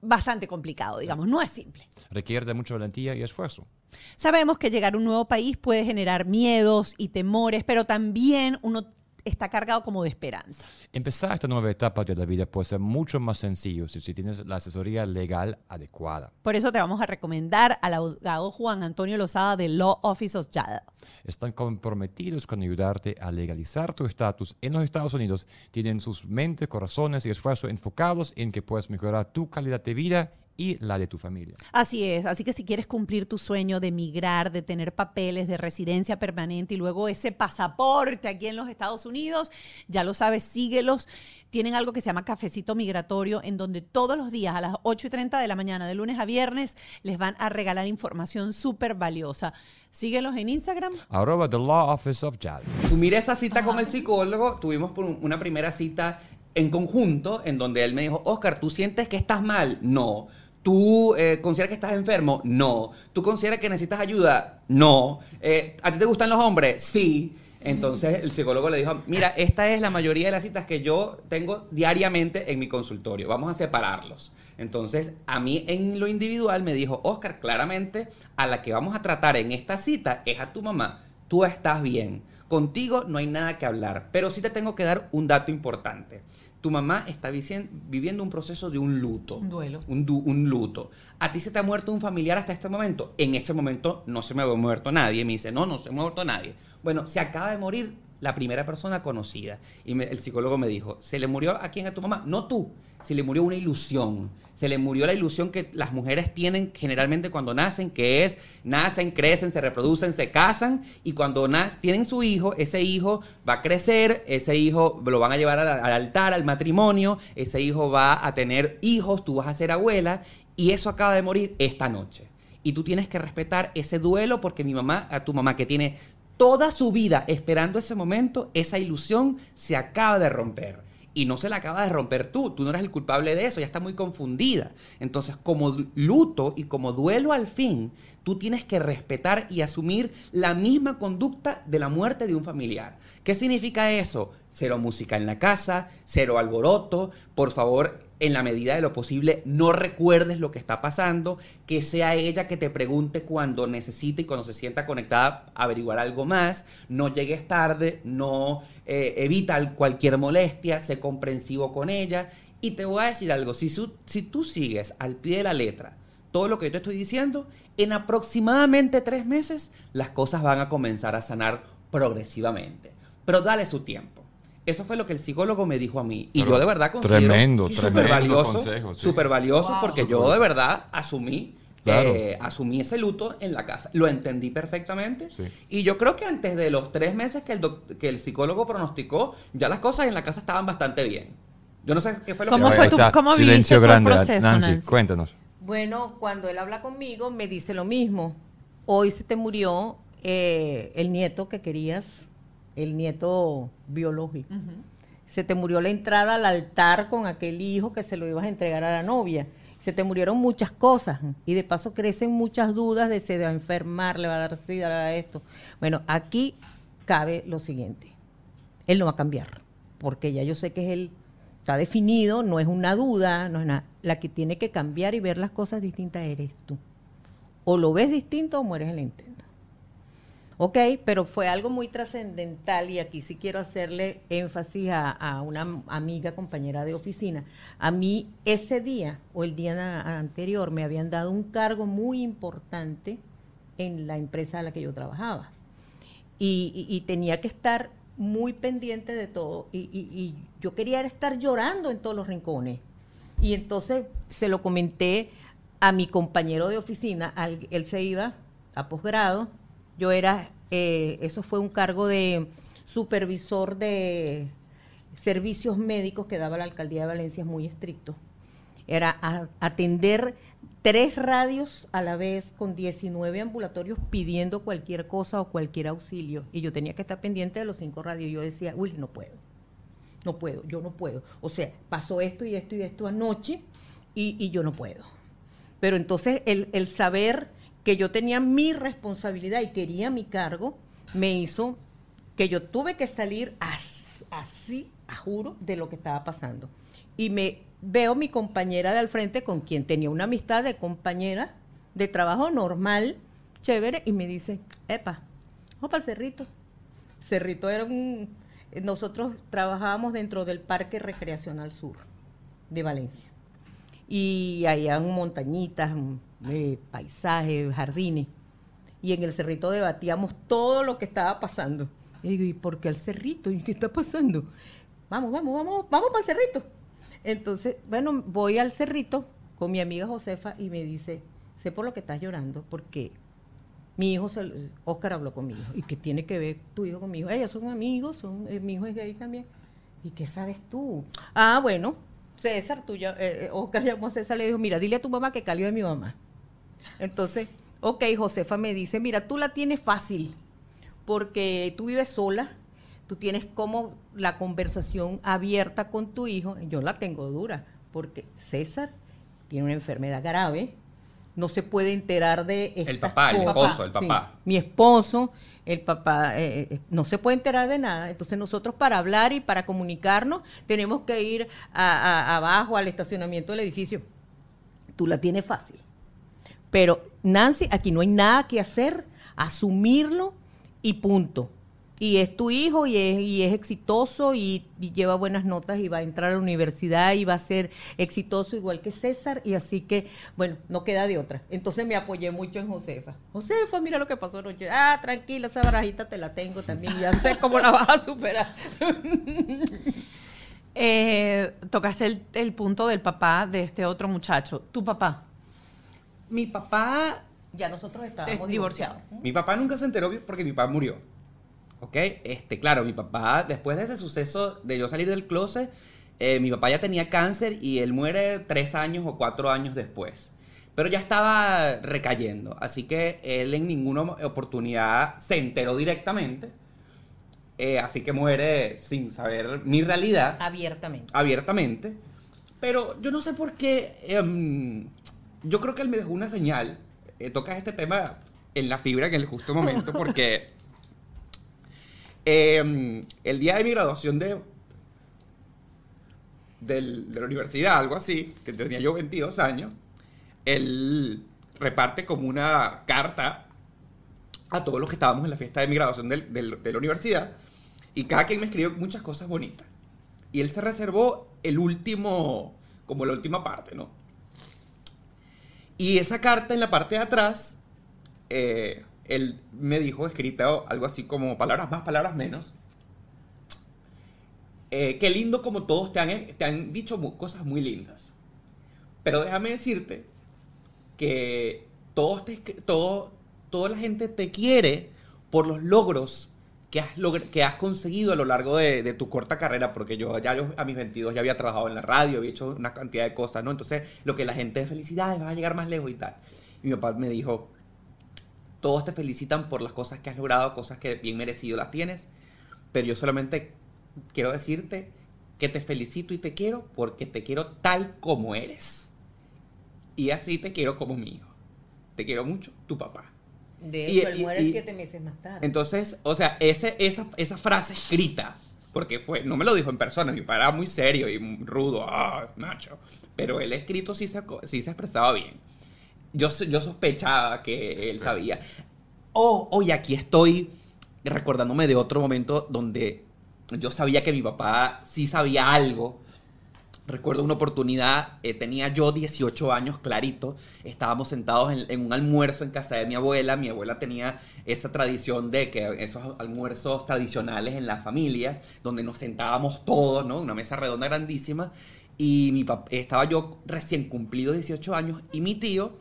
Speaker 1: bastante complicado, digamos, no es simple.
Speaker 2: Requiere de mucha valentía y esfuerzo.
Speaker 1: Sabemos que llegar a un nuevo país puede generar miedos y temores, pero también uno está cargado como de esperanza.
Speaker 2: Empezar esta nueva etapa de la vida puede ser mucho más sencillo si, si tienes la asesoría legal adecuada.
Speaker 1: Por eso te vamos a recomendar al abogado Juan Antonio Lozada de Law Office of JADA.
Speaker 2: Están comprometidos con ayudarte a legalizar tu estatus en los Estados Unidos. Tienen sus mentes, corazones y esfuerzos enfocados en que puedas mejorar tu calidad de vida y la de tu familia.
Speaker 1: Así es, así que si quieres cumplir tu sueño de migrar, de tener papeles de residencia permanente y luego ese pasaporte aquí en los Estados Unidos, ya lo sabes, síguelos. Tienen algo que se llama cafecito migratorio, en donde todos los días a las 8 y 30 de la mañana, de lunes a viernes, les van a regalar información súper valiosa. Síguelos en Instagram.
Speaker 2: Arroba The Law Office of JAD.
Speaker 3: Tú mira esa cita con el psicólogo, tuvimos por una primera cita en conjunto en donde él me dijo, Oscar, ¿tú sientes que estás mal? No. ¿Tú eh, consideras que estás enfermo? No. ¿Tú consideras que necesitas ayuda? No. Eh, ¿A ti te gustan los hombres? Sí. Entonces el psicólogo le dijo, mira, esta es la mayoría de las citas que yo tengo diariamente en mi consultorio. Vamos a separarlos. Entonces a mí en lo individual me dijo, Oscar, claramente a la que vamos a tratar en esta cita es a tu mamá. Tú estás bien. Contigo no hay nada que hablar. Pero sí te tengo que dar un dato importante. Tu mamá está viviendo un proceso de un luto.
Speaker 1: Un duelo.
Speaker 3: Un, du- un luto. ¿A ti se te ha muerto un familiar hasta este momento? En ese momento no se me ha muerto nadie. Me dice, no, no se me ha muerto nadie. Bueno, se acaba de morir la primera persona conocida. Y el psicólogo me dijo, ¿se le murió a quién? A tu mamá. No tú, se le murió una ilusión. Se le murió la ilusión que las mujeres tienen generalmente cuando nacen, que es, nacen, crecen, se reproducen, se casan, y cuando tienen su hijo, ese hijo va a crecer, ese hijo lo van a llevar al altar, al matrimonio, ese hijo va a tener hijos, tú vas a ser abuela, y eso acaba de morir esta noche. Y tú tienes que respetar ese duelo porque mi mamá, a tu mamá que tiene toda su vida esperando ese momento, esa ilusión se acaba de romper. Y no se la acaba de romper tú, tú no eres el culpable de eso, ya está muy confundida. Entonces, como luto y como duelo al fin, tú tienes que respetar y asumir la misma conducta de la muerte de un familiar. ¿Qué significa eso? Cero música en la casa, cero alboroto, por favor, en la medida de lo posible, no recuerdes lo que está pasando, que sea ella que te pregunte cuando necesite y cuando se sienta conectada averiguar algo más, no llegues tarde, no eh, evita cualquier molestia, sé comprensivo con ella. Y te voy a decir algo, si, si tú sigues al pie de la letra todo lo que yo te estoy diciendo, en aproximadamente tres meses las cosas van a comenzar a sanar progresivamente. Pero dale su tiempo. Eso fue lo que el psicólogo me dijo a mí. Y
Speaker 2: Pero
Speaker 3: yo de verdad considero
Speaker 2: tremendo,
Speaker 3: súper
Speaker 2: tremendo
Speaker 3: valioso,
Speaker 2: consejo, sí.
Speaker 3: súper valioso
Speaker 5: Wow.
Speaker 3: porque yo de verdad asumí,
Speaker 2: Claro.
Speaker 3: eh, asumí ese luto en la casa. Lo entendí perfectamente.
Speaker 2: Sí.
Speaker 3: Y yo creo que antes de los tres meses que el, que el psicólogo pronosticó, ya las cosas en la casa estaban bastante bien. Yo no sé qué fue lo
Speaker 1: ¿Cómo
Speaker 3: que
Speaker 1: fue tu- cómo
Speaker 2: Silencio
Speaker 1: el
Speaker 2: grande.
Speaker 1: proceso,
Speaker 2: Nancy,
Speaker 1: Nancy?
Speaker 2: cuéntanos.
Speaker 4: Bueno, cuando él habla conmigo, me dice lo mismo. Hoy se te murió eh, el nieto que querías, el nieto biológico. Se te murió la entrada al altar con aquel hijo que se lo ibas a entregar a la novia. Se te murieron muchas cosas y de paso crecen muchas dudas de se va a enfermar, le va a dar sida, le va a dar esto. Bueno, aquí cabe lo siguiente. Él no va a cambiar, porque ya yo sé que es él, está definido, no es una duda, no es nada. La que tiene que cambiar y ver las cosas distintas eres tú. O lo ves distinto o mueres en el intento. Ok, pero fue algo muy trascendental y aquí sí quiero hacerle énfasis a, una am- amiga, compañera de oficina. A mí ese día o el día anterior me habían dado un cargo muy importante en la empresa a la que yo trabajaba y, tenía que estar muy pendiente de todo y, yo quería estar llorando en todos los rincones y entonces se lo comenté a mi compañero de oficina al- él se iba a posgrado yo era eh, eso fue un cargo de supervisor de servicios médicos que daba la alcaldía de Valencia muy estricto era atender tres radios a la vez con 19 ambulatorios pidiendo cualquier cosa o cualquier auxilio. Y yo tenía que estar pendiente de los cinco radios. Yo decía, uy, no puedo. No puedo, yo no puedo. O sea, pasó esto y esto y esto anoche y, y yo no puedo. Pero entonces el, el saber que yo tenía mi responsabilidad y quería mi cargo, me hizo que yo tuve que salir as- así, a juro, de lo que estaba pasando. Y me veo mi compañera de al frente con quien tenía una amistad de compañera de trabajo normal, chévere, y me dice, epa, vamos para el cerrito. Cerrito era un... Nosotros trabajábamos dentro del Parque Recreacional Sur de Valencia. Y hay montañitas, eh, paisajes, jardines. Y en el cerrito debatíamos todo lo que estaba pasando. Y digo, ¿y por qué el cerrito? ¿Y qué está pasando? Vamos, vamos, vamos, vamos para el cerrito. Entonces, bueno, voy al cerrito con mi amiga Josefa y me dice, sé por lo que estás llorando, porque mi hijo, Oscar habló conmigo. ¿Y qué tiene que ver tu hijo con mi hijo? Ellos son amigos, son, eh, mi hijo es gay también. ¿Y qué sabes tú? Ah, bueno, César, tú ya, eh, eh, Oscar llamó a César y le dijo, mira, dile a tu mamá que calió de mi mamá. Entonces, ok, Josefa me dice, mira, tú la tienes fácil, porque tú vives sola, tú tienes como la conversación abierta con tu hijo, yo la tengo dura, porque César tiene una enfermedad grave, no se puede enterar de estas
Speaker 3: papá, el esposo, el papá.
Speaker 4: mi esposo, el papá, eh, eh, no se puede enterar de nada. Entonces nosotros para hablar y para comunicarnos tenemos que ir a- a- abajo al estacionamiento del edificio. Tú la tienes fácil. Pero Nancy, aquí no hay nada que hacer, asumirlo y punto. y es tu hijo y es, exitoso y, y lleva buenas notas y va a entrar a la universidad y va a ser exitoso igual que César y así que, bueno, no queda de otra. Entonces me apoyé mucho en Josefa. Josefa, mira lo que pasó anoche. Ah, tranquila, esa barajita te la tengo también, ya sé cómo la vas a superar.
Speaker 1: Eh, tocaste el, el punto del papá de este otro muchacho. Tu papá.
Speaker 3: Mi papá
Speaker 4: Ya nosotros estábamos
Speaker 1: Es divorciado.
Speaker 4: divorciados.
Speaker 3: Mi papá nunca se enteró porque mi papá murió. ¿Ok? Este, claro, mi papá, después de ese suceso de yo salir del closet, eh, mi papá ya tenía cáncer y él muere tres años o cuatro años después. Pero ya estaba recayendo. Así que él en ninguna oportunidad se enteró directamente. Eh, así que muere sin saber mi realidad
Speaker 4: Abiertamente.
Speaker 3: abiertamente. Pero yo no sé por qué. em, yo creo que él me dejó una señal. Eh, toca este tema en la fibra en el justo momento porque em, el día de mi graduación de, del- de la universidad, algo así, que tenía yo 22 años, él reparte como una carta a todos los que estábamos en la fiesta de mi graduación del- del- de la universidad y cada quien me escribió muchas cosas bonitas. Y él se reservó el último, como la última parte, ¿no? Y esa carta en la parte de atrás, eh, él me dijo escrita algo así como palabras más, palabras menos. Eh, qué lindo como todos te han, te han dicho cosas muy lindas. Pero déjame decirte que todos te, toda la gente te quiere por los logros que has, que has conseguido a lo largo de, de tu corta carrera, porque yo ya yo a mis 22 ya había trabajado en la radio, había hecho una cantidad de cosas, ¿no? Entonces, lo que la gente de felicidades, vas a llegar más lejos y tal. Y mi papá me dijo, todos te felicitan por las cosas que has logrado, cosas que bien merecido las tienes, pero yo solamente quiero decirte que te felicito y te quiero porque te quiero tal como eres. Y así te quiero como mi hijo. Te quiero mucho, tu papá.
Speaker 4: De
Speaker 3: Y-
Speaker 4: hecho, él
Speaker 3: y-
Speaker 4: muere
Speaker 3: y-
Speaker 4: siete meses más tarde.
Speaker 3: Entonces, o sea, ese, esa, esa frase escrita, porque fue, no me lo dijo en persona, mi papá era muy serio y rudo, ah, macho, pero él escrito sí se, sí se expresaba bien. Yo, yo sospechaba que él sabía. Oh, oh, y aquí estoy recordándome de otro momento donde yo sabía que mi papá sí sabía algo. Recuerdo una oportunidad, eh, tenía yo 18 años clarito, estábamos sentados en, un almuerzo en casa de mi abuela, mi abuela tenía esa tradición de que esos almuerzos tradicionales en la familia, donde nos sentábamos todos, ¿no? Una mesa redonda grandísima, y mi estaba yo recién cumplido 18 años, y mi tío,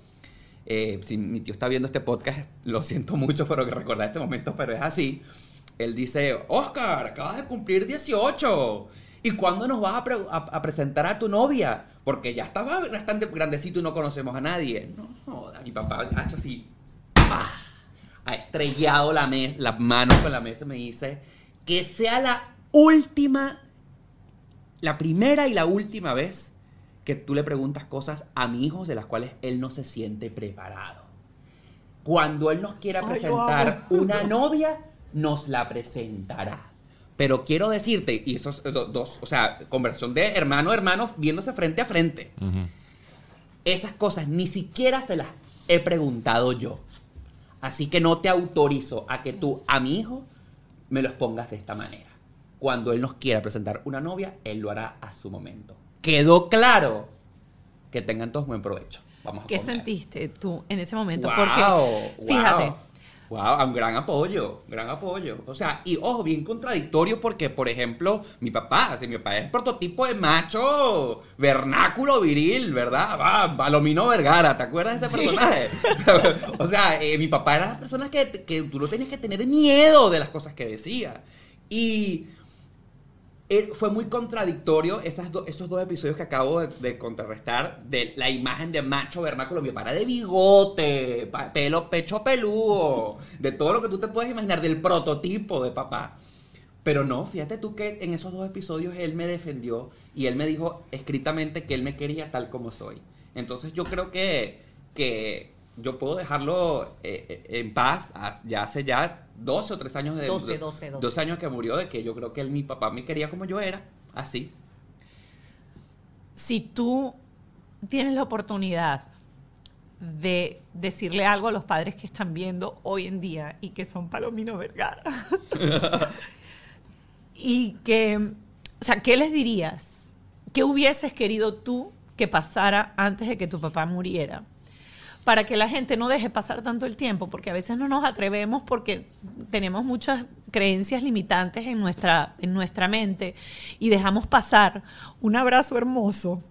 Speaker 3: eh, si mi tío está viendo este podcast, lo siento mucho por recordar este momento, pero es así. Él dice, Oscar, acabas de cumplir 18. ¿Y cuándo nos vas a, pre- a- a presentar a tu novia? Porque ya estaba bastante grandecito y no conocemos a nadie. No, joda, mi papá ha hecho así. ¡pah! Ha estrellado la, mes- la mano con la mesa y me dice, que sea la última, la primera y la última vez que tú le preguntas cosas a mi hijo de las cuales él no se siente preparado. Cuando él nos quiera
Speaker 1: Ay,
Speaker 3: presentar una novia, nos la presentará. Pero quiero decirte, y esos esos dos, o sea, conversión de hermano a hermano viéndose frente a frente. Esas cosas ni siquiera se las he preguntado yo. Así que no te autorizo a que tú a mi hijo me los pongas de esta manera. Cuando él nos quiera presentar una novia, él lo hará a su momento. ¿Quedó claro? Que tengan todos buen provecho. Vamos a
Speaker 1: ¿Qué
Speaker 3: comer.
Speaker 1: sentiste tú en ese momento?
Speaker 3: Wow,
Speaker 1: Porque, fíjate,
Speaker 3: wow. Wow, un gran apoyo, gran apoyo. O sea, y ojo, bien contradictorio porque, por ejemplo, mi papá, si mi papá es prototipo de macho vernáculo viril, ¿verdad? Va, Palomino Vergara, ¿te acuerdas de ese personaje? o sea, eh, mi papá era la persona que, que tú no tenías que tener miedo de las cosas que decía. Y fue muy contradictorio esos dos episodios que acabo de, contrarrestar de la imagen de macho vernáculo. Era de bigote, pelo, pecho peludo, de todo lo que tú te puedes imaginar, del prototipo de papá. Pero no, fíjate tú que en esos dos episodios él me defendió y él me dijo escritamente que él me quería tal como soy. Entonces yo creo que, que yo puedo dejarlo eh, eh, en paz ya hace ya 12 o 3 años de
Speaker 4: 12, 12, 12.
Speaker 3: años que murió de que yo creo que él, mi papá me quería como yo era, así.
Speaker 1: si tú tienes la oportunidad de decirle algo a los padres que están viendo hoy en día y que son Palomino Vergara. y que, o sea, ¿qué les dirías? ¿Qué hubieses querido tú que pasara antes de que tu papá muriera? Para que la gente no deje pasar tanto el tiempo, porque a veces no nos atrevemos porque tenemos muchas creencias limitantes en nuestra, en nuestra mente y dejamos pasar un abrazo hermoso,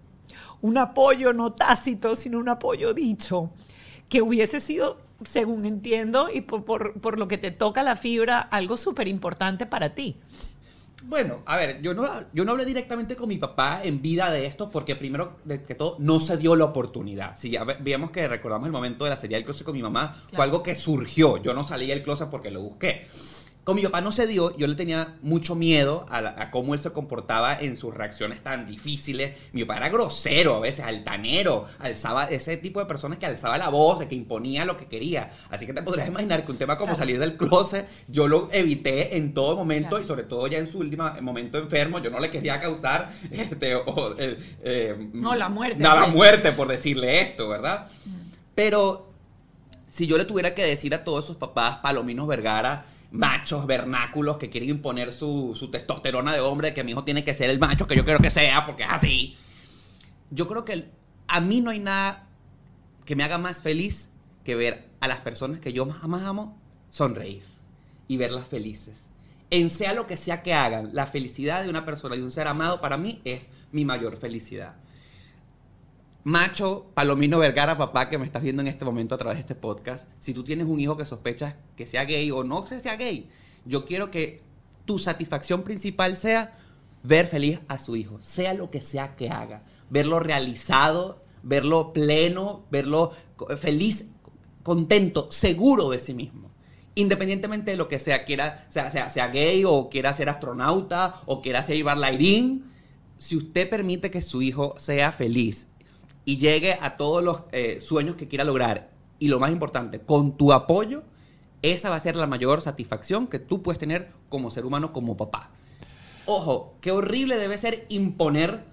Speaker 1: un apoyo no tácito, sino un apoyo dicho, que hubiese sido, según entiendo, y por, por- por lo que te toca la fibra, algo súper importante para ti.
Speaker 3: Bueno, a ver, yo no, yo no hablé directamente con mi papá en vida de esto porque primero de que todo no se dio la oportunidad. Si ya ve- veíamos que recordamos el momento de la serie del closet con mi mamá, fue algo que surgió. Yo no salí del closet porque lo busqué. Mi papá no se dio, yo le tenía mucho miedo a, la- a cómo él se comportaba en sus reacciones tan difíciles. Mi papá era grosero a veces, altanero, alzaba ese tipo de personas que alzaba la voz, de que imponía lo que quería. Así que te podrías imaginar que un tema como salir del closet, yo lo evité en todo momento y sobre todo ya en su último momento enfermo, yo no le quería causar este, o, eh, eh,
Speaker 1: No, la muerte,
Speaker 3: No, la
Speaker 1: pues.
Speaker 3: muerte por decirle esto, ¿verdad? Pero si yo le tuviera que decir a todos esos papás palominos Vergara, machos, vernáculos, que quieren imponer su, su testosterona de hombre, que mi hijo tiene que ser el macho que yo quiero que sea, porque es así. Yo creo que a mí no hay nada que me haga más feliz que ver a las personas que yo más, más amo sonreír y verlas felices. En sea lo que sea que hagan, la felicidad de una persona y un ser amado para mí es mi mayor felicidad. Macho, Palomino Vergara, papá, que me estás viendo en este momento a través de este podcast, si tú tienes un hijo que sospechas que sea gay o no que sea gay, yo quiero que tu satisfacción principal sea ver feliz a su hijo, sea lo que sea que haga, verlo realizado, verlo pleno, verlo feliz, contento, seguro de sí mismo. Independientemente de lo que sea, quiera, sea, sea, sea gay o quiera ser astronauta o quiera ser bailarín, si usted permite que su hijo sea feliz y llegue a todos los eh, sueños que quiera lograr, y lo más importante, con tu apoyo, esa va a ser la mayor satisfacción que tú puedes tener como ser humano, como papá. Ojo, qué horrible debe ser imponer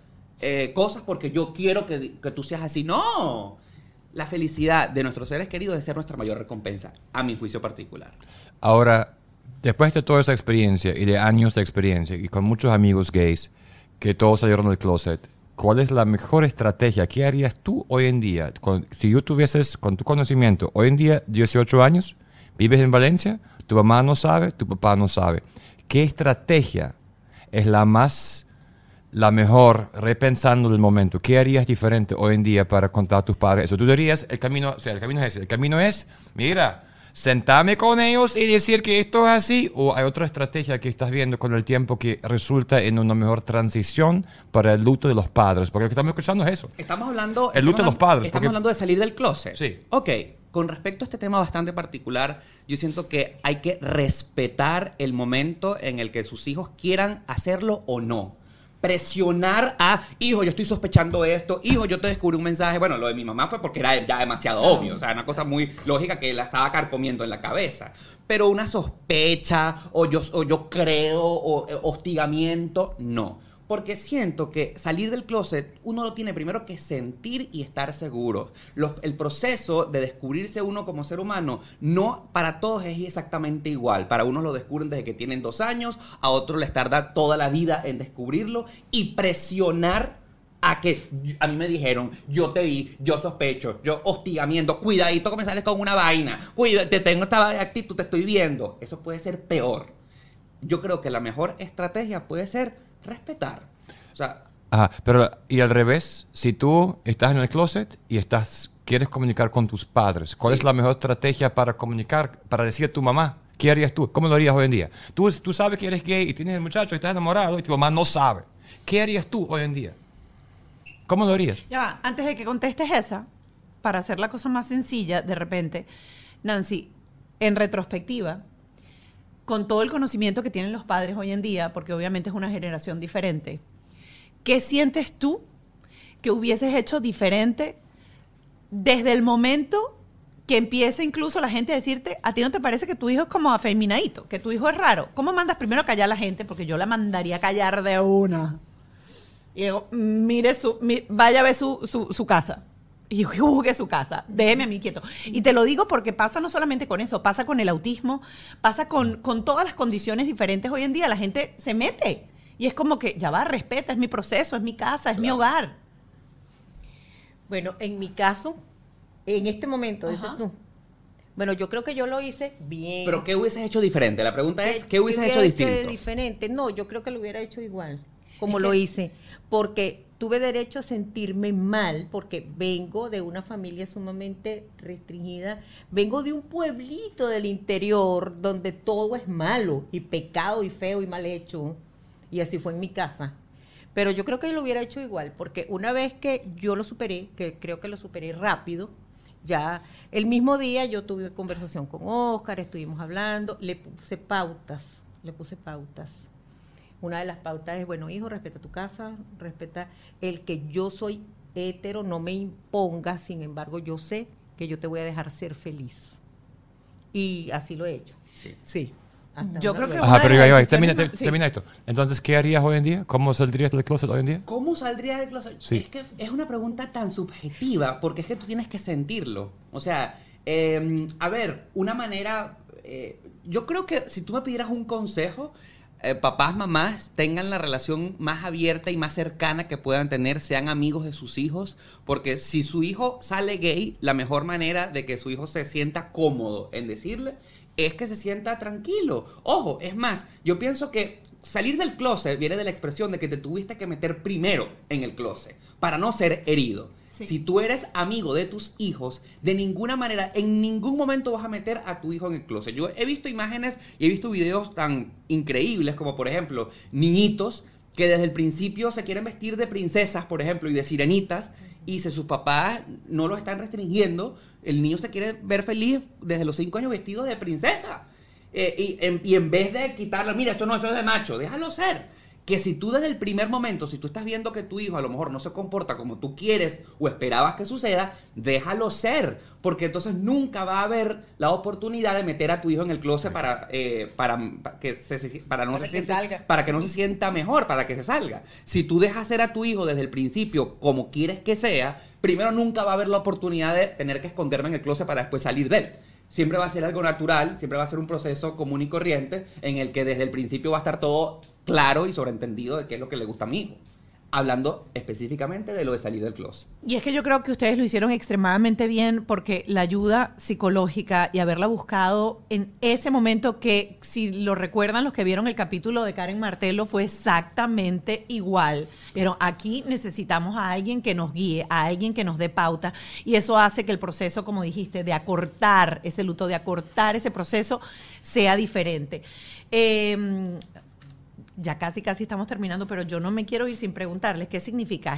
Speaker 3: eh, cosas porque yo quiero que, que tú seas así. No, la felicidad de nuestros seres queridos debe ser nuestra mayor recompensa, a mi juicio particular.
Speaker 2: Ahora, después de toda esa experiencia y de años de experiencia y con muchos amigos gays que todos salieron del closet, ¿cuál es la mejor estrategia? ¿Qué harías tú hoy en día? Con- si yo tuvieses, con tu conocimiento, hoy en día, 18 años, vives en Valencia, tu mamá no sabe, tu papá no sabe. ¿Qué estrategia es la más, la mejor, repensando el momento? ¿Qué harías diferente hoy en día para contar a tus padres eso? Tú dirías, el camino, o sea, el camino es ese. El camino es, mira, sentarme con ellos y decir que esto es así. O hay otra estrategia que estás viendo con el tiempo que resulta en una mejor transición para el luto de los padres. Porque lo que estamos escuchando es eso.
Speaker 3: Estamos hablando...
Speaker 2: El luto de los padres,
Speaker 3: Estamos
Speaker 2: porque-
Speaker 3: hablando de salir del closet.
Speaker 2: Sí.
Speaker 3: Ok, con respecto a este tema bastante particular, yo siento que hay que respetar el momento en el que sus hijos quieran hacerlo o no. Presionar a, hijo, yo estoy sospechando esto, hijo, yo te descubrí un mensaje. Bueno, lo de mi mamá fue porque era ya demasiado obvio, o sea, una cosa muy lógica que la estaba carcomiendo en la cabeza. Pero una sospecha, o yo, o yo creo, o eh, hostigamiento, no. Porque siento que salir del closet uno lo tiene primero que sentir y estar seguro. El proceso de descubrirse uno como ser humano no para todos es exactamente igual. Para unos lo descubren desde que tienen dos años, a otros les tarda toda la vida en descubrirlo y presionar a que a mí me dijeron, yo te vi, yo sospecho, yo hostigamiento, cuidadito que me sales con una vaina, cuida, te tengo esta actitud, te estoy viendo. Eso puede ser peor yo creo que la mejor estrategia puede ser respetar. O sea,
Speaker 2: Ajá, pero y al revés, si tú estás en el closet y estás, quieres comunicar con tus padres, ¿cuál
Speaker 3: Sí.
Speaker 2: es la mejor estrategia para comunicar, para decir a tu mamá? ¿Qué harías tú? ¿Cómo lo harías hoy en día? Tú, tú sabes que eres gay y tienes el muchacho y estás enamorado y tu mamá no sabe. ¿Qué harías tú hoy en día? ¿Cómo lo harías?
Speaker 1: Ya va, antes de que contestes esa, para hacer la cosa más sencilla, de repente, Nancy, en retrospectiva, con todo el conocimiento que tienen los padres hoy en día, porque obviamente es una generación diferente, ¿qué sientes tú que hubieses hecho diferente desde el momento que empieza incluso la gente a decirte, a ti no te parece que tu hijo es como afeminadito, que tu hijo es raro? ¿Cómo mandas primero a callar a la gente? Porque yo la mandaría a callar de una. Y digo, mire su, vaya a ver su, su casa. Y juzgue su casa. Déjeme a mí quieto. Y te lo digo porque pasa no solamente con eso, pasa con el autismo, pasa con, con todas las condiciones diferentes hoy en día. La gente se mete. Y es como que, ya va, respeta, es mi proceso, es mi casa, es mi hogar.
Speaker 4: Bueno, en mi caso, en este momento, dices tú. Bueno, yo creo que yo lo hice bien.
Speaker 3: Pero ¿qué hubieses hecho diferente? La pregunta es, ¿qué hubieses
Speaker 4: hubiera
Speaker 3: hecho distinto?
Speaker 4: diferente? No, yo creo que lo hubiera hecho igual, como
Speaker 1: Es
Speaker 4: lo
Speaker 1: que-
Speaker 4: hice, porque tuve derecho a sentirme mal, porque vengo de una familia sumamente restringida, vengo de un pueblito del interior donde todo es malo y pecado y feo y mal hecho, y así fue en mi casa. Pero yo creo que lo hubiera hecho igual, porque una vez que yo lo superé, que creo que lo superé rápido, ya el mismo día yo tuve conversación con Oscar, estuvimos hablando, le puse pautas, le puse pautas. Una de las pautas es, bueno, hijo, respeta tu casa, respeta el que yo soy hetero, no me imponga, sin embargo, yo sé que yo te voy a dejar ser feliz. Y así lo he hecho.
Speaker 3: Sí.
Speaker 4: Sí. hasta
Speaker 1: Yo creo que
Speaker 2: Ajá,
Speaker 1: una
Speaker 2: pero ya,
Speaker 1: decisiones
Speaker 2: termina, te-
Speaker 1: sí.
Speaker 2: termina esto. Entonces, ¿qué harías hoy en día? ¿Cómo saldrías del closet hoy en día?
Speaker 3: ¿Cómo saldría del closet?
Speaker 2: Sí.
Speaker 3: Es que es una pregunta tan subjetiva, porque es que tú tienes que sentirlo. O sea, eh, a ver, una manera... eh, yo creo que si tú me pidieras un consejo, eh, papás, mamás tengan la relación más abierta y más cercana que puedan tener, sean amigos de sus hijos, porque si su hijo sale gay, la mejor manera de que su hijo se sienta cómodo en decirle es que se sienta tranquilo. Ojo, es más, yo pienso que salir del closet viene de la expresión de que te tuviste que meter primero en el closet para no ser herido. Si tú eres amigo de tus hijos, de ninguna manera, en ningún momento vas a meter a tu hijo en el closet. Yo he visto imágenes y he visto videos tan increíbles como, por ejemplo, niñitos que desde el principio se quieren vestir de princesas, por ejemplo, y de sirenitas, y si sus papás no lo están restringiendo, el niño se quiere ver feliz desde los cinco años vestido de princesa. Eh, y, en, y en vez de quitarlo, mira, esto no, eso es de macho, déjalo ser. Que si tú desde el primer momento, si tú estás viendo que tu hijo a lo mejor no se comporta como tú quieres o esperabas que suceda, déjalo ser. Porque entonces nunca va a haber la oportunidad de meter a tu hijo en el closet para, eh, para, para que, se, para, no
Speaker 4: Para
Speaker 3: se
Speaker 4: que
Speaker 3: sienta-
Speaker 4: salga.
Speaker 3: para que no se sienta mejor, para que se salga. Si tú dejas ser a tu hijo desde el principio como quieres que sea, primero nunca va a haber la oportunidad de tener que esconderme en el closet para después salir de él. Siempre va a ser algo natural, siempre va a ser un proceso común y corriente en el que desde el principio va a estar todo claro y sobreentendido de qué es lo que le gusta a mi hijo. Hablando específicamente de lo de salir del closet.
Speaker 1: Y es que yo creo que ustedes lo hicieron extremadamente bien porque la ayuda psicológica y haberla buscado en ese momento que, si lo recuerdan los que vieron el capítulo de Karen Martelo, fue exactamente igual. Pero aquí necesitamos a alguien que nos guíe, a alguien que nos dé pauta. Y eso hace que el proceso, como dijiste, de acortar ese luto, de acortar ese proceso, sea diferente. Eh, ya casi, casi estamos terminando, pero yo no me quiero ir sin preguntarles qué significa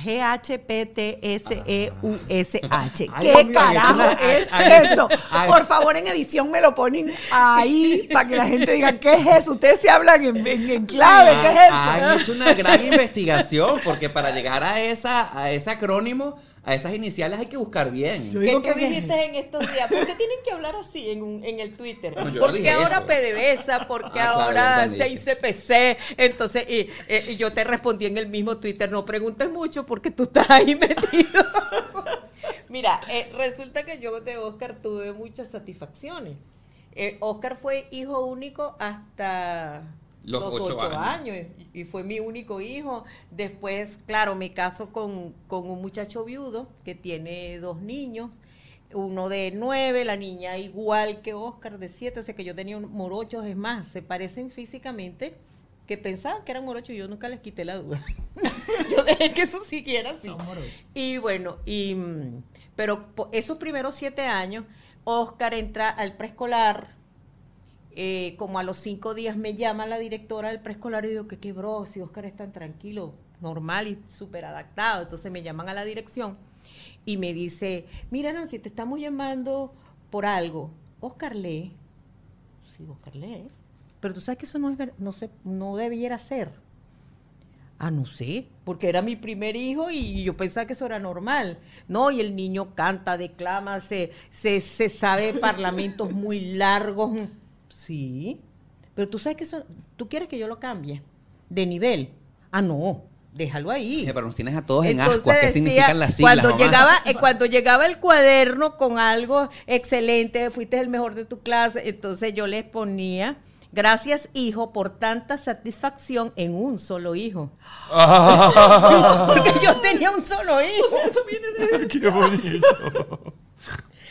Speaker 1: G-H-P-T-S-E-U-S-H.
Speaker 3: Ay,
Speaker 1: ¿Qué carajo
Speaker 3: ay,
Speaker 1: es
Speaker 3: ay,
Speaker 1: eso? Por favor, en edición me lo ponen ahí para que la gente diga, ¿qué es eso? Ustedes se hablan en, en- en clave, ¿qué es eso?
Speaker 3: hecho una gran investigación porque para llegar a, esa, a ese acrónimo, a esas iniciales hay que buscar bien.
Speaker 1: Yo
Speaker 4: ¿Qué,
Speaker 1: digo
Speaker 4: qué
Speaker 1: que-
Speaker 4: dijiste en estos días? ¿Por qué tienen que hablar así en, un- en el Twitter?
Speaker 3: No,
Speaker 4: ¿Por qué ahora
Speaker 3: eso.
Speaker 4: PDVSA? ¿Por qué
Speaker 3: Ah, claro,
Speaker 4: ahora
Speaker 3: entendí.
Speaker 4: 6CPC? Entonces, y, eh, y yo te respondí en el mismo Twitter, no preguntes mucho porque tú estás ahí metido. Mira, eh, resulta que yo de Oscar tuve muchas satisfacciones. Eh, Oscar fue hijo único hasta
Speaker 3: Los
Speaker 4: los,
Speaker 3: ocho
Speaker 4: ocho,
Speaker 3: años.
Speaker 4: años. y fue mi único hijo. Después, claro, me caso con, con un muchacho viudo que tiene dos niños, uno de nueve, la niña igual que Oscar de siete, o sea que yo tenía un morochos, es más, se parecen físicamente que pensaban que eran morochos y yo nunca les quité la duda. yo dejé que eso siguiera así. Y bueno, y pero esos primeros siete años, Oscar entra al preescolar, eh, como a los cinco días me llama la directora del preescolar y digo que quebró, si Oscar es tan tranquilo, normal y súper adaptado. Entonces me llaman a la dirección y me dice, mira Nancy, te estamos llamando por algo. Oscar lee. Sí, Oscar lee. Pero tú sabes que eso no es ver- no se, no debiera ser. Ah, no sé, porque era mi primer hijo y yo pensaba que eso era normal. No, y el niño canta, declama, se, se, se sabe parlamentos muy largos. Sí, pero tú sabes que eso, tú quieres que yo lo cambie de nivel. Ah, no, déjalo ahí.
Speaker 3: Eh, Pero nos tienes a todos en ascuas. ¿Qué
Speaker 4: decía,
Speaker 3: significan las siglas?
Speaker 4: cuando
Speaker 3: mamá?
Speaker 4: llegaba eh, cuando llegaba el cuaderno con algo excelente, fuiste el mejor de tu clase, entonces yo les ponía Gracias, hijo, por tanta satisfacción en un solo hijo. Porque yo tenía un solo hijo.
Speaker 2: Qué bonito.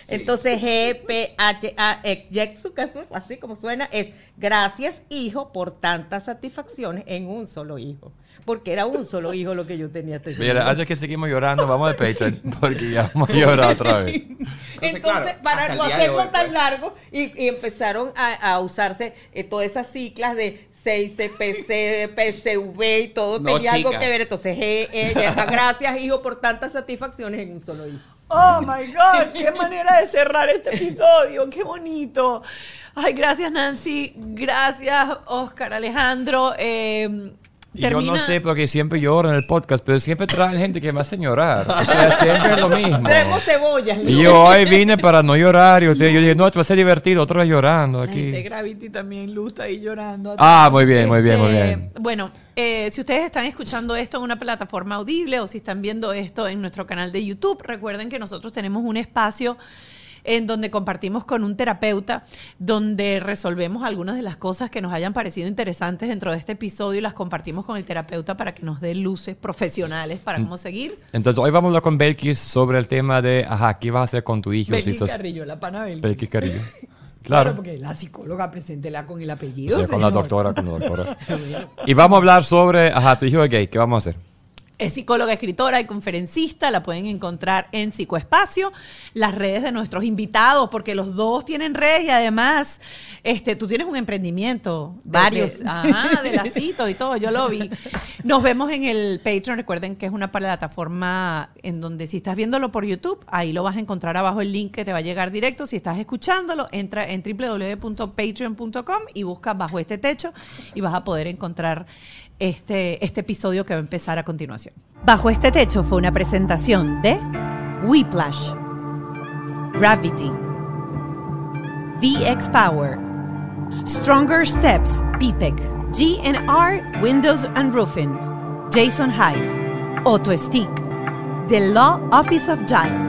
Speaker 4: Entonces, G, P, H, A, E, es así como suena, es gracias, hijo, por tantas satisfacciones en un solo hijo. Porque era un solo hijo lo que yo tenía.
Speaker 2: Mira, antes que seguimos llorando, vamos al Patreon, porque ya vamos a llorar otra vez.
Speaker 4: Entonces,
Speaker 3: claro,
Speaker 4: para no
Speaker 3: de
Speaker 4: hacerlo
Speaker 3: hoy,
Speaker 4: tan
Speaker 3: pues.
Speaker 4: largo, y, y empezaron a, a usarse eh, todas esas ciclas de 6 PC, PCV y todo
Speaker 3: No,
Speaker 4: tenía algo que ver. Entonces, G, E, Y, gracias, hijo, por tantas satisfacciones en un solo hijo.
Speaker 1: Oh my God, qué manera de cerrar este episodio, qué bonito. Ay, gracias Nancy, gracias Oscar, Alejandro. eh,
Speaker 2: Y yo no
Speaker 1: termina-
Speaker 2: sé porque siempre lloro en el podcast, pero siempre traen gente que me hace llorar. O sea, siempre es lo mismo.
Speaker 4: Tenemos cebollas.
Speaker 2: Y yo hoy vine para no llorar y usted, yo dije, no, esto va a ser divertido, otra vez llorando
Speaker 1: La gente de
Speaker 2: aquí.
Speaker 1: Gravity también, Luz está ahí llorando.
Speaker 2: Ah, muy bien, muy bien, muy
Speaker 1: Este,
Speaker 2: bien.
Speaker 1: Bueno, eh, si ustedes están escuchando esto en una plataforma audible o si están viendo esto en nuestro canal de YouTube, recuerden que nosotros tenemos un espacio en donde compartimos con un terapeuta, donde resolvemos algunas de las cosas que nos hayan parecido interesantes dentro de este episodio y las compartimos con el terapeuta para que nos dé luces profesionales
Speaker 2: Mm.
Speaker 1: para cómo seguir.
Speaker 2: Entonces, hoy vamos a hablar con Belkis sobre el tema de, ajá, ¿qué vas a hacer con tu hijo? si
Speaker 1: Belkis
Speaker 2: sos
Speaker 1: Carrillo, la pana Belkis.
Speaker 2: Belkis Carrillo.
Speaker 1: Claro,
Speaker 2: Claro.
Speaker 1: porque la psicóloga preséntela con el
Speaker 2: O
Speaker 1: apellido.
Speaker 2: sea, con la doctora, con la doctora. Y vamos a hablar sobre, ajá, tu hijo es gay, ¿qué vamos a hacer?
Speaker 1: Es psicóloga, escritora y conferencista. La pueden encontrar en Psicoespacio, las redes de nuestros invitados, porque los dos tienen redes y además este, tú tienes un emprendimiento. de-
Speaker 4: Varios.
Speaker 1: de- ajá, de lacito y todo, yo lo vi. Nos vemos en el Patreon. Recuerden que es una plataforma en donde si estás viéndolo por YouTube, ahí lo vas a encontrar abajo el link que te va a llegar directo. Si estás escuchándolo, entra en www.patreon.com y busca bajo este techo y vas a poder encontrar este, este episodio que va a empezar a continuación. Bajo este techo fue una presentación de Whiplash, Gravity, VX Power, Stronger Steps, PPEC, GNR Windows and Roofing, Jason Hyde, Auto Stick, The Law Office of Giant.